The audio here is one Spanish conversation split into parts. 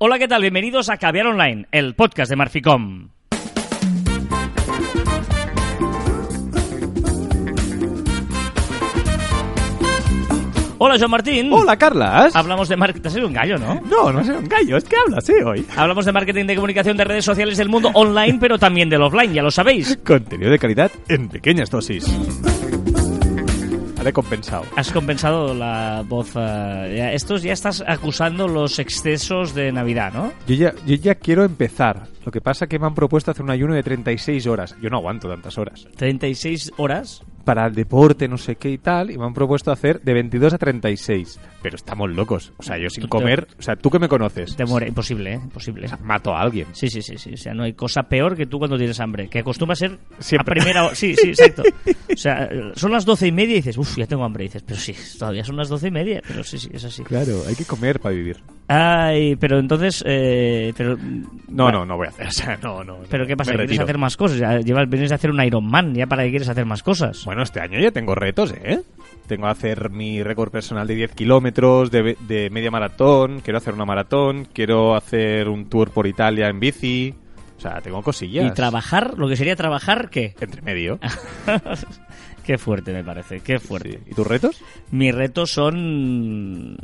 Hola, ¿qué tal? Bienvenidos a Caviar Online, el podcast de Marficom. Hola, Joan Martín. Hola, Carlas. Hablamos de marketing. Te has sido un gallo, ¿no? No, no soy un gallo, es que hablas, hoy. Hablamos de marketing de comunicación de redes sociales del mundo online, pero también del offline, ya lo sabéis. Contenido de calidad en pequeñas dosis. Haré compensado. Has compensado la voz. eh, ya- estos ya estás acusando los excesos de Navidad, ¿no? Yo ya, yo ya quiero empezar. Lo que pasa que me han propuesto hacer un ayuno de 36 horas. Yo no aguanto tantas horas. 36 horas. Para el deporte, no sé qué y tal, y me han propuesto hacer de 22 a 36. Pero estamos locos. O sea, yo sin comer... O sea, tú que me conoces. Te muere. Imposible, ¿eh? Imposible. Mato a alguien. Sí, sí, sí, sí. O sea, no hay cosa peor que tú cuando tienes hambre. Que acostumbra a ser Siempre. a primera hora. Sí, sí, exacto. O sea, son las doce y media y dices, uff, ya tengo hambre. Y dices, pero sí, todavía son las doce y media. Pero sí, sí, es así. Claro, hay que comer para vivir. Ay, pero entonces, eh, pero... No, no, no voy a hacer. O sea, no, no. Pero ¿qué pasa? ¿Quieres hacer más cosas? Ya llevas, vienes a hacer un Iron Man. ¿Ya para qué quieres hacer más cosas? Bueno, este año ya tengo retos, ¿eh? Tengo que hacer mi récord personal de 10 kilómetros, de, de media maratón, quiero hacer una maratón, quiero hacer un tour por Italia en bici. O sea, tengo cosillas. Y trabajar, lo que sería trabajar, ¿qué? Entre medio. Qué fuerte me parece, qué fuerte. Sí. ¿Y tus retos? Mis retos son...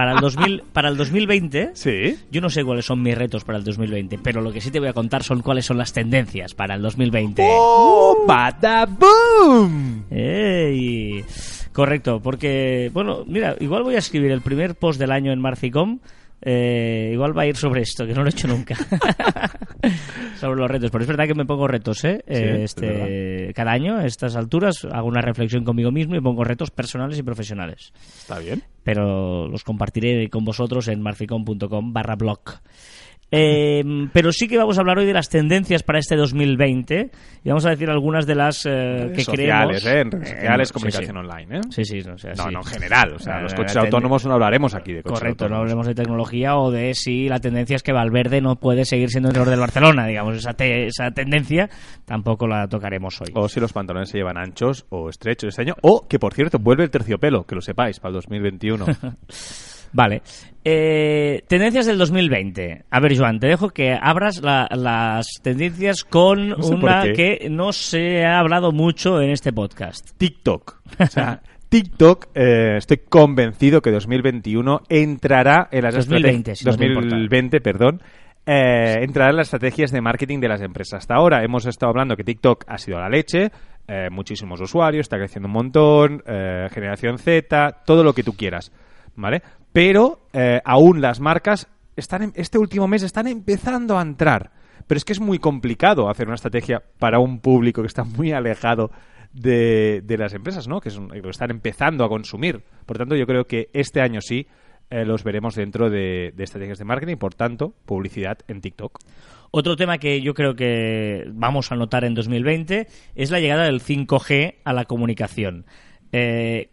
para, el 2000, para el 2020... Sí. Yo no sé cuáles son mis retos para el 2020, pero lo que sí te voy a contar son cuáles son las tendencias para el 2020. ¡Oh! ¡Badaboom! ¡Ey! Correcto, porque, bueno, mira, igual voy a escribir el primer post del año en Marficom. Eh, igual va a ir sobre esto, que no lo he hecho nunca. sobre los retos. Pero es verdad que me pongo retos, ¿eh? Eh, es este, cada año, a estas alturas, hago una reflexión conmigo mismo y pongo retos personales y profesionales. Está bien. pero los compartiré con vosotros en marficom.com barra blog. Eh, pero sí que vamos a hablar hoy de las tendencias para este 2020 y vamos a decir algunas de las eh, que sociales, creemos. ¿eh? En redes Eh, sociales, comunicación sí. online, ¿eh? Sí, sí, no, o sea, No, sí. no, en general. O sea, Eh, los la coches autónomos no hablaremos aquí de coches Correcto, no hablemos de tecnología o de si la tendencia es que Valverde no puede seguir siendo entrenador del Barcelona, digamos, esa, te- esa tendencia tampoco la tocaremos hoy. O si los pantalones se llevan anchos o estrechos este año. O que, por cierto, vuelve el terciopelo, que lo sepáis, para el 2021. Vale. Eh, tendencias del 2020. A ver, Joan, te dejo que abras la- las tendencias con No sé por una que no se ha hablado mucho en este podcast. TikTok. O sea, TikTok, eh, estoy convencido que 2021 entrará en las 2020, estrate- si no te importa. 2020, perdón. eh, entrará en las estrategias de marketing de las empresas. Hasta ahora hemos estado hablando que TikTok ha sido la leche, eh, muchísimos usuarios, está creciendo un montón, eh, generación Z, todo lo que tú quieras, ¿vale? Pero eh, aún las marcas están en- este último mes están empezando a entrar. Pero es que es muy complicado hacer una estrategia para un público que está muy alejado de, de las empresas, ¿no? Que es un- que están empezando a consumir. Por tanto, yo creo que este año sí eh, los veremos dentro de, de estrategias de marketing, por tanto, publicidad en TikTok. Otro tema que yo creo que vamos a notar en 2020 es la llegada del 5G a la comunicación. Eh,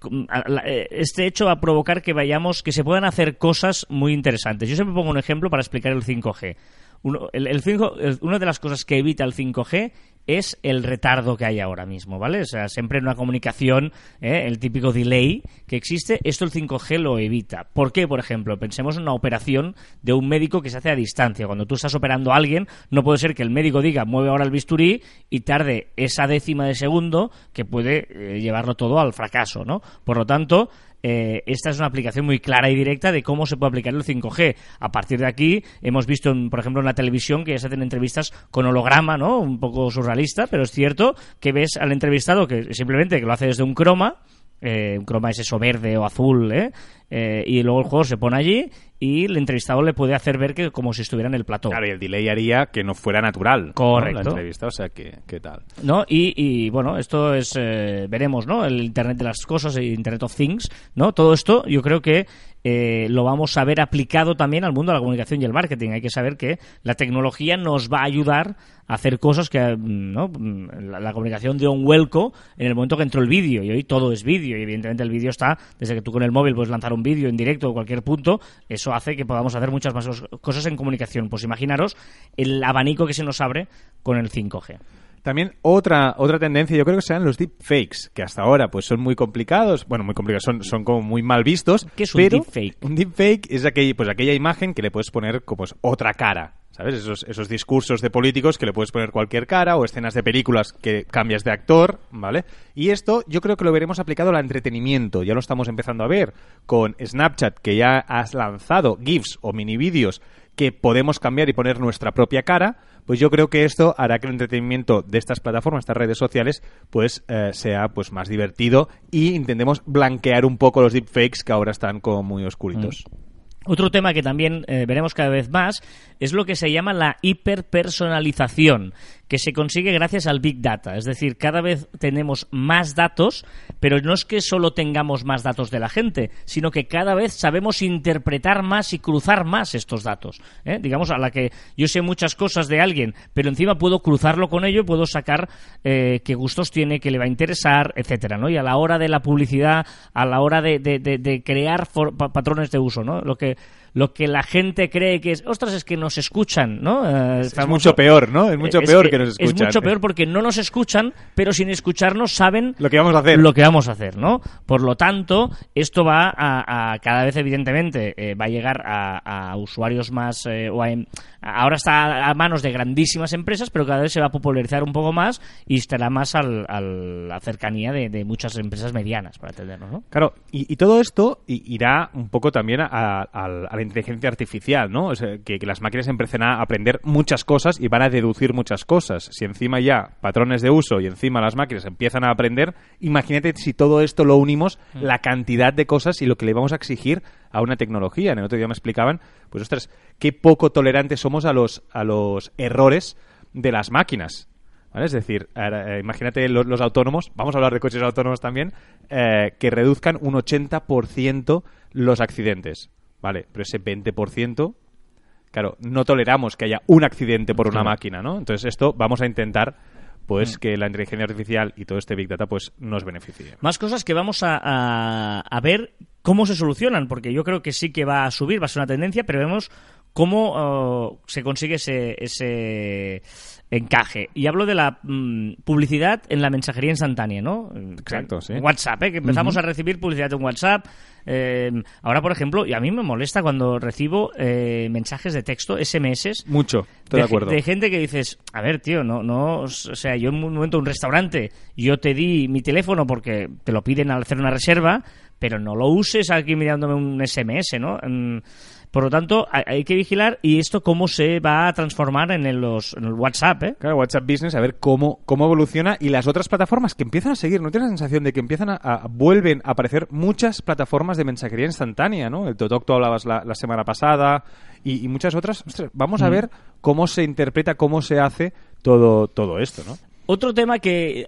eh, este hecho va a provocar que vayamos, que se puedan hacer cosas muy interesantes. Yo siempre pongo un ejemplo para explicar el 5G. Uno, el, el 5 el- una de las cosas que evita el 5G es el retardo que hay ahora mismo, ¿vale? O sea, siempre en una comunicación, ¿eh? el típico delay que existe, esto el 5G lo evita. ¿Por qué, por ejemplo? Pensemos en una operación de un médico que se hace a distancia. Cuando tú estás operando a alguien, no puede ser que el médico diga, mueve ahora el bisturí y tarde esa décima de segundo que puede eh, llevarlo todo al fracaso, ¿no? Por lo tanto, eh, esta es una aplicación muy clara y directa de cómo se puede aplicar el 5G. A partir de aquí, hemos visto, en- por ejemplo, en la televisión que ya se hacen entrevistas con holograma, ¿no? Un poco surrealista, pero es cierto que ves al entrevistado que simplemente que lo hace desde un croma, eh, un croma es eso verde o azul, ¿eh? Eh, y luego el juego se pone allí y el entrevistado le puede hacer ver que como si estuviera en el plató. Claro, y el delay haría que no fuera natural. ¿no? Correcto. La entrevista, o sea, que, ¿qué tal? ¿no? Y, y, bueno, esto es, eh, veremos, ¿no? El Internet de las cosas, el Internet of Things, ¿no? Todo esto yo creo que eh, lo vamos a ver aplicado también al mundo de la comunicación y el marketing. Hay que saber que la tecnología nos va a ayudar a hacer cosas que, mm, ¿no? Mm, La, la comunicación dio un vuelco en el momento que entró el vídeo y hoy todo es vídeo y evidentemente el vídeo está, desde que tú con el móvil puedes lanzar un vídeo en directo o cualquier punto, eso hace que podamos hacer muchas más cos- cosas en comunicación. Pues imaginaros el abanico que se nos abre con el 5G. También otra, otra tendencia, yo creo que sean los deepfakes, que hasta ahora pues son muy complicados, bueno, muy complicados, son, son como muy mal vistos. ¿Qué es un pero deepfake? Un deepfake es aquel, pues, aquella imagen que le puedes poner como pues, otra cara. ¿Sabes? Esos, esos discursos de políticos que le puedes poner cualquier cara o escenas de películas que cambias de actor, ¿vale? Y esto yo creo que lo veremos aplicado al entretenimiento. Ya lo estamos empezando a ver con Snapchat, que ya has lanzado GIFs o mini vídeos que podemos cambiar y poner nuestra propia cara, pues yo creo que esto hará que el entretenimiento de estas plataformas, estas redes sociales, pues eh, sea pues más divertido y intentemos blanquear un poco los deepfakes que ahora están como muy oscuritos. Otro tema que también eh, veremos cada vez más es lo que se llama la hiperpersonalización, que se consigue gracias al Big Data. Es decir, cada vez tenemos más datos, pero no es que solo tengamos más datos de la gente, sino que cada vez sabemos interpretar más y cruzar más estos datos. ¿eh? Digamos, a la que yo sé muchas cosas de alguien, pero encima puedo cruzarlo con ello, puedo sacar eh, qué gustos tiene, qué le va a interesar, etcétera, ¿no? Y a la hora de la publicidad, a la hora de, crear for- pa- patrones de uso, ¿no? Lo que lo que la gente cree que es, ostras, es que nos escuchan, ¿no? Eh, Es mucho peor, ¿no? Es mucho es peor que, nos escuchan. Es mucho peor porque no nos escuchan, pero sin escucharnos saben Lo que vamos a hacer. lo que vamos a hacer, ¿no? Por lo tanto, esto va a, a cada vez, evidentemente, eh, va a llegar a, a usuarios más, eh, o a em- ahora está a manos de grandísimas empresas, pero cada vez se va a popularizar un poco más y estará más al, al- la cercanía de, de muchas empresas medianas, para entendernos, ¿no? Claro, y, y todo esto irá un poco también a, a- a la inteligencia artificial, ¿no? O sea, que, que las máquinas empiecen a aprender muchas cosas y van a deducir muchas cosas. Si encima ya patrones de uso y encima las máquinas empiezan a aprender, imagínate si todo esto lo unimos, la cantidad de cosas y lo que le vamos a exigir a una tecnología. En el otro día me explicaban, pues ostras, qué poco tolerantes somos a los, a los errores de las máquinas. ¿Vale? Es decir, eh, imagínate los, los autónomos, vamos a hablar de coches autónomos también, eh, que reduzcan un 80% los accidentes. Vale, pero ese 20%, claro, no toleramos que haya un accidente por una máquina, ¿no? Entonces esto vamos a intentar pues que la inteligencia artificial y todo este Big Data pues nos beneficie. Más cosas que vamos a, a- a ver cómo se solucionan, porque yo creo que sí que va a subir, va a ser una tendencia, pero vemos cómo oh, se consigue ese, ese encaje. Y hablo de la mm, publicidad en la mensajería instantánea, ¿no? Exacto, sí. WhatsApp, ¿eh? que empezamos a recibir publicidad en WhatsApp. Eh, ahora, por ejemplo, y a mí me molesta cuando recibo eh, mensajes de texto, SMS, Mucho, estoy de, ge- acuerdo. de gente que dices, a ver, tío, no, no, o sea, yo en un momento en un restaurante, yo te di mi teléfono porque te lo piden al hacer una reserva, pero no lo uses aquí mirándome un SMS, ¿no? Por lo tanto, hay, hay que vigilar y esto cómo se va a transformar en el, los, en el WhatsApp, ¿eh? Claro, WhatsApp Business, a ver cómo, cómo evoluciona y las otras plataformas que empiezan a seguir. ¿No tienes la sensación de que empiezan a, a- vuelven a aparecer muchas plataformas de mensajería instantánea, ¿no? El Totok, tú hablabas la, la semana pasada y, y muchas otras. Ostras, vamos a ver cómo se interpreta, cómo se hace todo, todo esto, ¿no? Otro tema que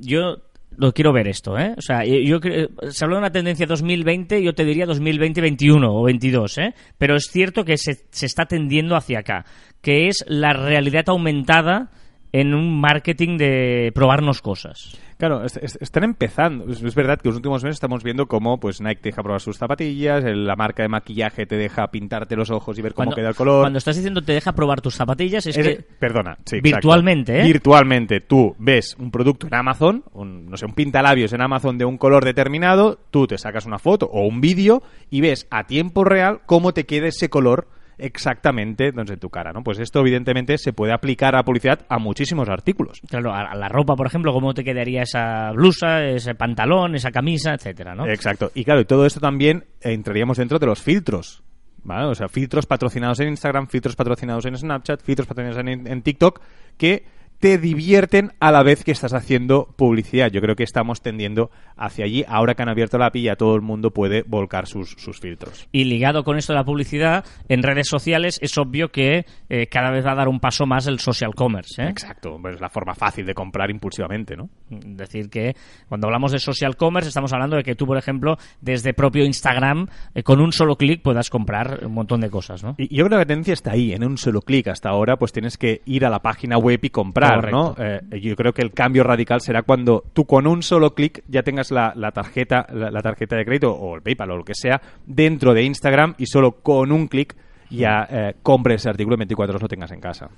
yo lo quiero ver esto, ¿eh? O sea, yo, se habla de una tendencia 2020, yo te diría 2020-21 o 22, ¿eh? Pero es cierto que se, se está tendiendo hacia acá, que es la realidad aumentada en un marketing de probarnos cosas. Claro, es- es- están empezando. Es, es verdad que en los últimos meses estamos viendo cómo pues Nike te deja probar sus zapatillas, el- la marca de maquillaje te deja pintarte los ojos y ver cómo Cuando, queda el color. cuando estás diciendo te deja probar tus zapatillas, es, Es- que perdona, sí, exacto. virtualmente, ¿eh? Virtualmente, tú ves un producto en Amazon, un, no sé, un pintalabios en Amazon de un color determinado, tú te sacas una foto o un vídeo y ves a tiempo real cómo te queda ese color exactamente donde en tu cara, ¿no? Pues esto evidentemente se puede aplicar a publicidad a muchísimos artículos. Claro, a, la ropa, por ejemplo, cómo te quedaría esa blusa, ese pantalón, esa camisa, etcétera, ¿no? Exacto. Y claro, y todo esto también eh, entraríamos dentro de los filtros. ¿Vale? O sea, filtros patrocinados en Instagram, filtros patrocinados en Snapchat, filtros patrocinados en, en TikTok, que te divierten a la vez que estás haciendo publicidad. Yo creo que estamos tendiendo hacia allí. Ahora que han abierto la ya todo el mundo puede volcar sus, sus filtros. Y ligado con esto de la publicidad, en redes sociales es obvio que eh, cada vez va a dar un paso más el social commerce. ¿eh? Exacto. Es la forma fácil de comprar impulsivamente, ¿no? Es decir, que cuando hablamos de social commerce estamos hablando de que tú, por ejemplo, desde propio Instagram, eh, con un solo clic puedas comprar un montón de cosas. ¿no? Y yo creo que la tendencia está ahí, en un solo clic. Hasta ahora, pues tienes que ir a la página web y comprar, ¿no? Correcto. Eh, yo creo que el cambio radical será cuando tú con un solo clic ya tengas la, la tarjeta, la, la tarjeta de crédito o el PayPal o lo que sea dentro de Instagram y solo con un clic ya eh, compres ese artículo en 24 horas lo tengas en casa.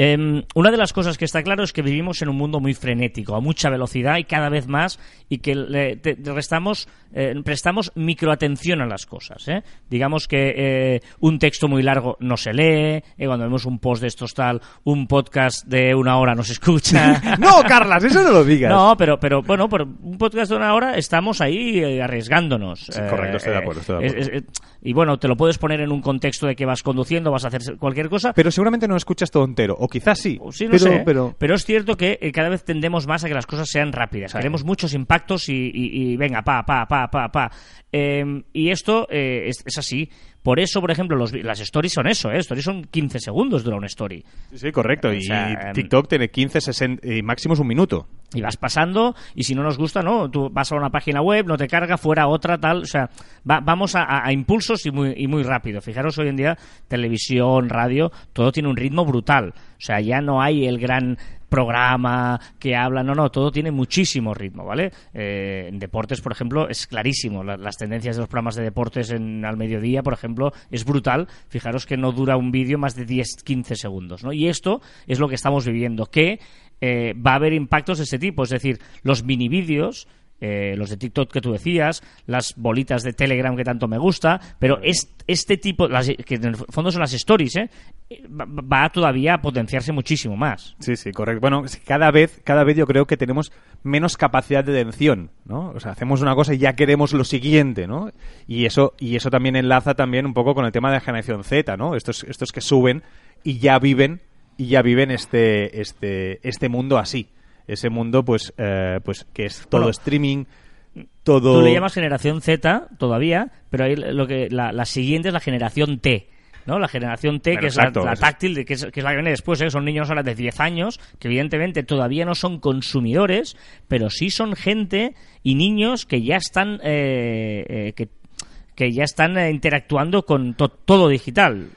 Em, una de las cosas que está claro es que vivimos en un mundo muy frenético, a mucha velocidad y cada vez más, y que le, te- restamos, eh, prestamos microatención a las cosas. ¿eh? Digamos que eh, un texto muy largo no se lee, eh, cuando vemos un post de estos tal, un podcast de una hora no se escucha. No, Carlas, eso no lo digas. No, pero, pero bueno, por un podcast de una hora estamos ahí eh, arriesgándonos. Sí, correcto, estoy de acuerdo, estoy de es- acuerdo. es- es- y bueno, te lo puedes poner en un contexto de que vas conduciendo, vas a hacer cualquier cosa. Pero seguramente no escuchas todo entero, o quizás sí. Sí, no pero, sé, pero... pero es cierto que eh, cada vez tendemos más a que las cosas sean rápidas. Sí. Queremos muchos impactos y, y- y venga, pa, pa, pa, pa, pa. Eh, y esto eh, es, es así. Por eso, por ejemplo, los las stories son eso, ¿eh? Stories son 15 segundos dura una story. Sí, sí, correcto. Y O sea, em, TikTok tiene 15, 60 y máximo es un minuto. Y vas pasando, y si no nos gusta, no, tú vas a una página web, no te carga, fuera otra, tal, o sea, va- vamos a, a- a impulsos y muy, y muy rápido. Fijaros, hoy en día, televisión, radio, todo tiene un ritmo brutal. O sea, ya no hay el gran programa que habla, no, no, todo tiene muchísimo ritmo, ¿vale? Eh, en deportes, por ejemplo, es clarísimo. La- las tendencias de los programas de deportes en, al mediodía, por ejemplo, es brutal. Fijaros que no dura un vídeo más de 10-15 segundos, ¿no? Y esto es lo que estamos viviendo, que eh, va a haber impactos de este tipo. Es decir, los mini vídeos, eh, los de TikTok que tú decías, las bolitas de Telegram que tanto me gusta, pero es, este tipo, las- que en el fondo son las stories, ¿eh? Va, todavía a potenciarse muchísimo más. Sí, sí, correcto. Bueno, cada vez, cada vez yo creo que tenemos menos capacidad de atención, ¿no? O sea, hacemos una cosa y ya queremos lo siguiente, ¿no? Y eso, y eso también enlaza también un poco con el tema de la generación Z, ¿no? Estos, estos que suben y ya viven, y ya viven este, este, este mundo así. Ese mundo, pues, eh, pues, que es todo Bueno, streaming, todo... Tú le llamas generación Z todavía, pero ahí lo que la, la siguiente es la generación T. ¿no? La generación T, Bueno, que es la, táctil, de- que es, que es la que viene después, ¿eh? son niños ahora de 10 años, que evidentemente todavía no son consumidores, pero sí son gente y niños que ya están, eh, eh, que, que ya están eh, interactuando con to- todo digital.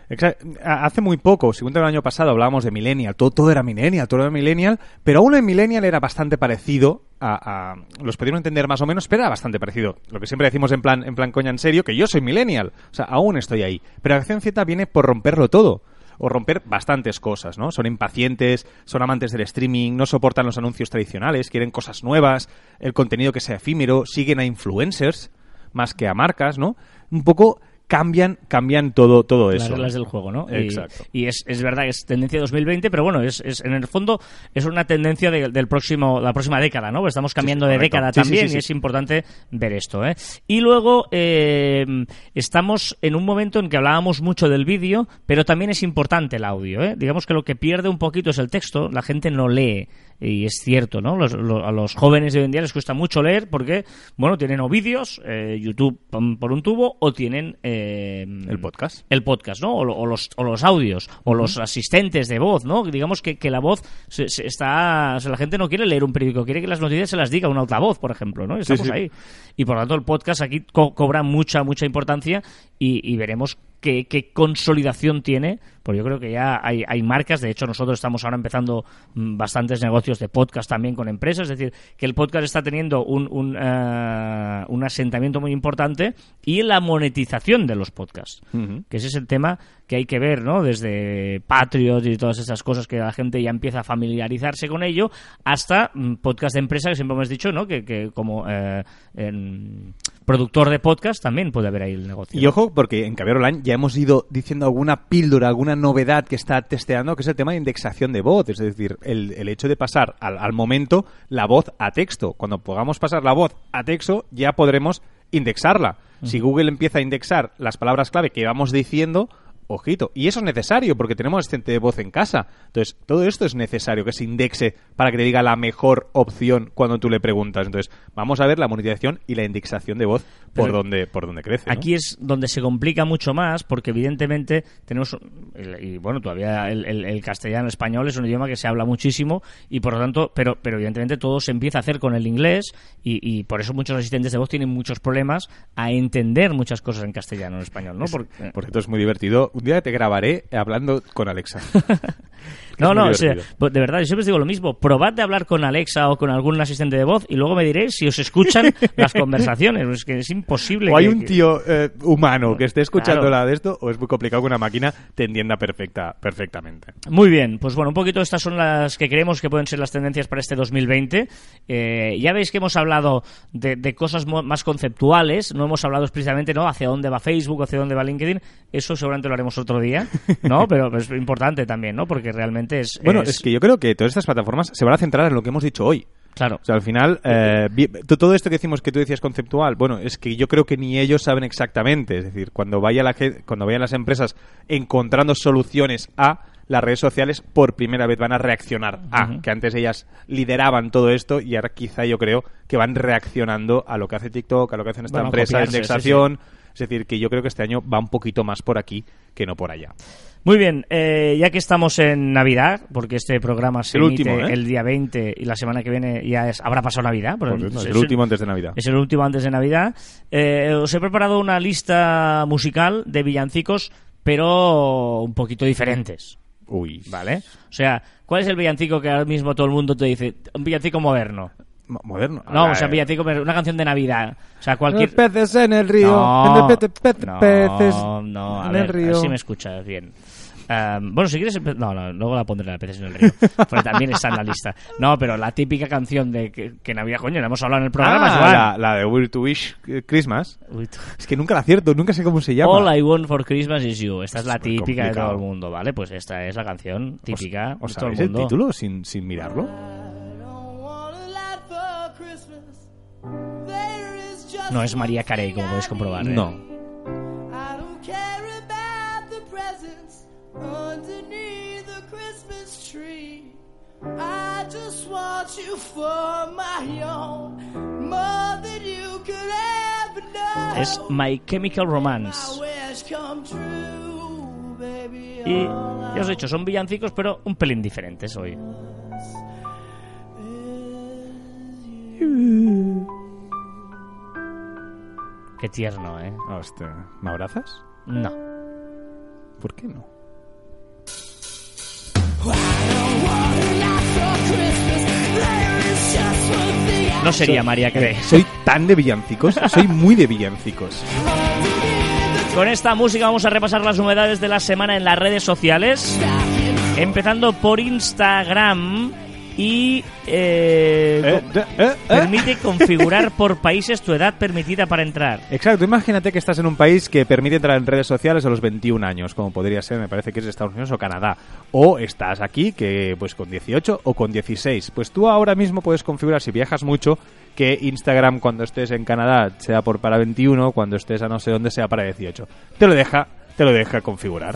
Hace muy poco, según el año pasado, hablábamos de Millennial. Todo, era Millennial, todo era Millennial. Pero aún en Millennial era bastante parecido a, a- Los pudieron entender más o menos, pero era bastante parecido. Lo que siempre decimos en plan, en plan coña en serio, que yo soy Millennial. O sea, aún estoy ahí. Pero Acción Z viene por romperlo todo. O romper bastantes cosas, ¿no? Son impacientes, son amantes del streaming, no soportan los anuncios tradicionales, quieren cosas nuevas, el contenido que sea efímero, siguen a influencers más que a marcas, ¿no? Un poco cambian, cambian todo, todo las eso. reglas del juego, ¿no? Exacto. Y, es, es verdad que es tendencia 2020, pero bueno, es, es en el fondo es una tendencia de- del próximo, la próxima década, ¿no? Porque estamos cambiando de década Sí, también sí. y es importante ver esto, ¿eh? Y luego eh, estamos en un momento en que hablábamos mucho del vídeo, pero también es importante el audio, ¿eh? Digamos que lo que pierde un poquito es el texto, la gente no lee. Y es cierto, ¿no? Los- lo- a los jóvenes de hoy en día les cuesta mucho leer porque, bueno, tienen o vídeos, eh, YouTube por un tubo, o tienen... eh, El podcast. el podcast, ¿no? O, o los, o los audios, o los asistentes de voz, ¿no? Digamos que, que la voz se, se está... o sea, la gente no quiere leer un periódico, quiere que las noticias se las diga un altavoz, por ejemplo, ¿no? Estamos sí. ahí. Y por lo tanto el podcast aquí co- cobra mucha, mucha importancia y, y veremos qué, qué consolidación tiene, porque yo creo que ya hay, hay marcas, de hecho nosotros estamos ahora empezando mm, bastantes negocios de podcast también con empresas, es decir, que el podcast está teniendo un, un, eh, un asentamiento muy importante y la monetización de los podcasts que ese es el tema que hay que ver, ¿no? Desde Patriot y todas esas cosas que la gente ya empieza a familiarizarse con ello, hasta mm, podcast de empresa, que siempre hemos dicho, ¿no? Que, que como eh, en productor de podcast también puede haber ahí el negocio. Y ojo, porque en Caviar Online ya hemos ido diciendo alguna píldora, alguna novedad que está testeando, que es el tema de indexación de voz. Es decir, el, el hecho de pasar al, al momento la voz a texto. Cuando podamos pasar la voz a texto, ya podremos indexarla. Si Google empieza a indexar las palabras clave que vamos diciendo, ojito. Y eso es necesario, porque tenemos asistente de voz en casa. Entonces, todo esto es necesario que se indexe para que te diga la mejor opción cuando tú le preguntas. Entonces, vamos a ver la monetización y la indexación de voz por Pero donde, por donde crece. ¿no? Aquí es donde se complica mucho más porque evidentemente tenemos, y bueno, todavía el, el- el castellano español es un idioma que se habla muchísimo y por lo tanto, pero, pero evidentemente todo se empieza a hacer con el inglés y, y por eso muchos asistentes de voz tienen muchos problemas a entender muchas cosas en castellano en español, ¿no? Porque, Por cierto, es muy divertido. Un día te grabaré hablando con Alexa. No, no, o sea, divertido. pues de verdad, yo siempre os digo lo mismo. Probad de hablar con Alexa o con algún asistente de voz y luego me diréis si os escuchan las conversaciones. Es que es imposible. O hay que- un tío eh, humano que esté escuchando Claro. la de esto, o es muy complicado que una máquina te entienda perfecta, perfectamente. Muy bien, pues bueno, un poquito estas son las que creemos que pueden ser las tendencias para este 2020. Eh, ya veis que hemos hablado de, de cosas más conceptuales, no hemos hablado explícitamente ¿no? hacia dónde va Facebook, hacia dónde va LinkedIn, eso seguramente lo haremos otro día, ¿no? Pero es importante también, ¿no? Porque realmente Bueno, es que yo creo que todas estas plataformas se van a centrar en lo que hemos dicho hoy. Claro. O sea, al final, eh, to- todo esto que decimos que tú decías conceptual, bueno, es que yo creo que ni ellos saben exactamente. Es decir, cuando vaya la cuando vayan las empresas encontrando soluciones a las redes sociales, por primera vez van a reaccionar a, que antes ellas lideraban todo esto y ahora quizá yo creo que van reaccionando a lo que hace TikTok, a lo que hacen esta Van empresa sí, indexación. Es decir, que yo creo que este año va un poquito más por aquí que no por allá. Muy bien, eh, ya que estamos en Navidad, porque este programa se El emite último, ¿eh? el día 20 y la semana que viene ya es, habrá pasado Navidad. Pues, no, es es- el último antes de Navidad. Es el último antes de Navidad. Eh, os he preparado una lista musical de villancicos, pero un poquito diferentes. Uy, ¿Vale? O sea, ¿cuál es el villancico que ahora mismo todo el mundo te dice? Un villancico moderno. Mo- moderno. No, o sea, eh, un villancico, una canción de Navidad. O sea, cualquier. Los peces en el río. No, en el pete- pete- no, peces no, a en ver, el río. así me escuchas bien. Am, bueno, si quieres... No, no, luego la pondré la peces en el río. Porque también está en la lista. No, pero la típica canción de que, que Navidad, coño, la hemos hablado en el programa, Ah, Joan. la, la de Weird to Wish Christmas. Es que nunca la acierto, nunca sé cómo se llama. All I want for Christmas is you. Esta es la Es típica de todo el mundo, ¿vale? Pues esta es la canción típica ¿Os de todo el sabéis el mundo. título sin, sin mirarlo? No es María Carey, como podéis comprobar. ¿eh? No. Underneath the Christmas tree. I just want you for my own, more than you could ever know. Es My Chemical My Romance. wish come true, baby. Y ya os he dicho, son villancicos, pero un pelín diferentes hoy. Qué tierno, ¿eh? Hostia, ¿me abrazas? No. ¿Por qué no? No sería María Carey. Soy tan de villancicos, soy muy de villancicos. Con esta música vamos a repasar las novedades de la semana en las redes sociales. Empezando por Instagram y eh, Eh, eh, eh. permite configurar por países tu edad permitida para entrar. Exacto, imagínate que estás en un país que permite entrar en redes sociales a los 21 años, como podría ser, me parece que es Estados Unidos o Canadá. O estás aquí, que pues con 18 o con 16. Pues tú ahora mismo puedes configurar, si viajas mucho, que Instagram cuando estés en Canadá sea por para 21, cuando estés a no sé dónde sea para 18. Te lo deja, te lo deja configurar.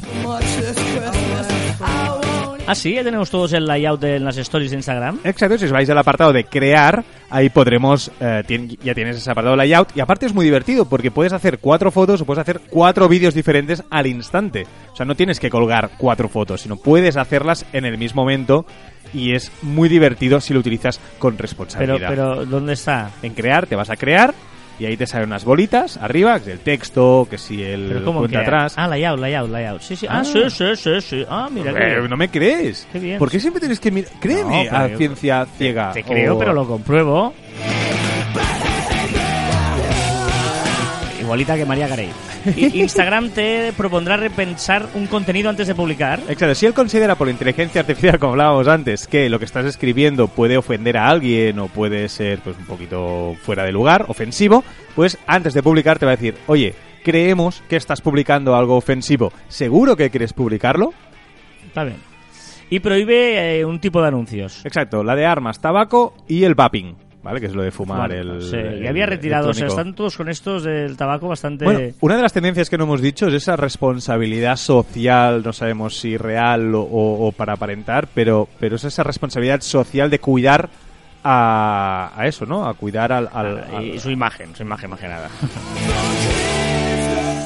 Ah, sí, ya tenemos todos el layout de las stories de Instagram. Exacto, si os vais al apartado de crear, ahí podremos, eh, tien- ya tienes ese apartado layout y aparte es muy divertido porque puedes hacer cuatro fotos o puedes hacer cuatro vídeos diferentes al instante. O sea, no tienes que colgar cuatro fotos, sino puedes hacerlas en el mismo momento y es muy divertido si lo utilizas con Pero, responsabilidad. pero, ¿dónde está? En crear te vas a crear y ahí te salen unas bolitas arriba, que el texto, que si el Pero ¿cómo cuenta que? atrás. Ah, layout, layout, layout. Sí, sí. Ah, Ah. sí, sí, sí, sí. Ah, mira qué bien. no me crees. Qué bien. ¿Por qué siempre tienes que mirar? Créeme No, a pero yo- ciencia ciega. Te creo, o- pero lo compruebo. Igualita que María Carey. Instagram te propondrá repensar un contenido antes de publicar. Exacto, si él considera por inteligencia artificial, como hablábamos antes, que lo que estás escribiendo puede ofender a alguien o puede ser pues un poquito fuera de lugar, ofensivo, pues antes de publicar te va a decir, oye, creemos que estás publicando algo ofensivo, ¿seguro que quieres publicarlo? Está bien. Y prohíbe eh, un tipo de anuncios. Exacto, la de armas, tabaco y el vaping, ¿vale? Que es lo de fumar el... Sí, el y había retirado, o sea, están todos con estos del tabaco bastante... Bueno, una de las tendencias que no hemos dicho es esa responsabilidad social, no sabemos si real o, o- o para aparentar, pero, pero es esa responsabilidad social de cuidar a, a eso, ¿no? A cuidar al... al- Ah, y al- su imagen, su imagen más que nada.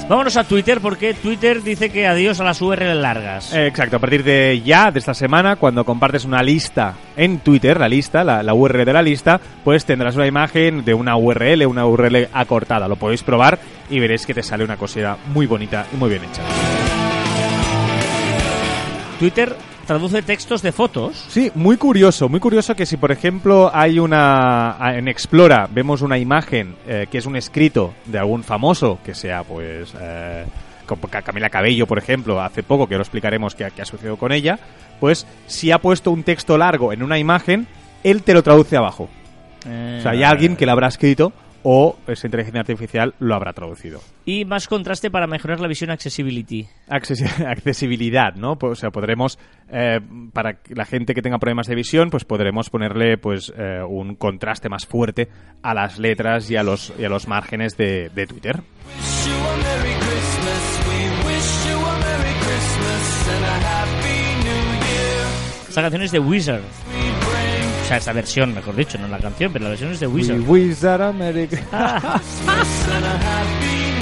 Vámonos a Twitter porque Twitter dice que adiós a las URL largas. Eh, Exacto, a partir de ya, de esta semana, cuando compartes una lista en Twitter, la lista, la, la URL de la lista, pues tendrás una imagen de una URL, una URL acortada. Lo podéis probar y veréis que te sale una cosera muy bonita y muy bien hecha. Twitter traduce textos de fotos. Sí, muy curioso, muy curioso que si por ejemplo hay una en Explora vemos una imagen eh, que es un escrito de algún famoso que sea pues eh, Camila Cabello por ejemplo hace poco que lo explicaremos qué, qué ha sucedido con ella, pues si ha puesto un texto largo en una imagen él te lo traduce abajo, Eh, o sea hay alguien que lo habrá escrito o esa inteligencia artificial lo habrá traducido. Y más contraste para mejorar la visión accessibility. Accesi- accesibilidad, ¿no? Pues, o sea, podremos, eh, para que la gente que tenga problemas de visión, pues podremos ponerle pues eh, un contraste más fuerte a las letras y a los, y a los márgenes de, de Twitter. Esta canción es de Wizard. We sea, esta versión, mejor dicho, no la canción, pero la versión es de Wizard. Wizard America.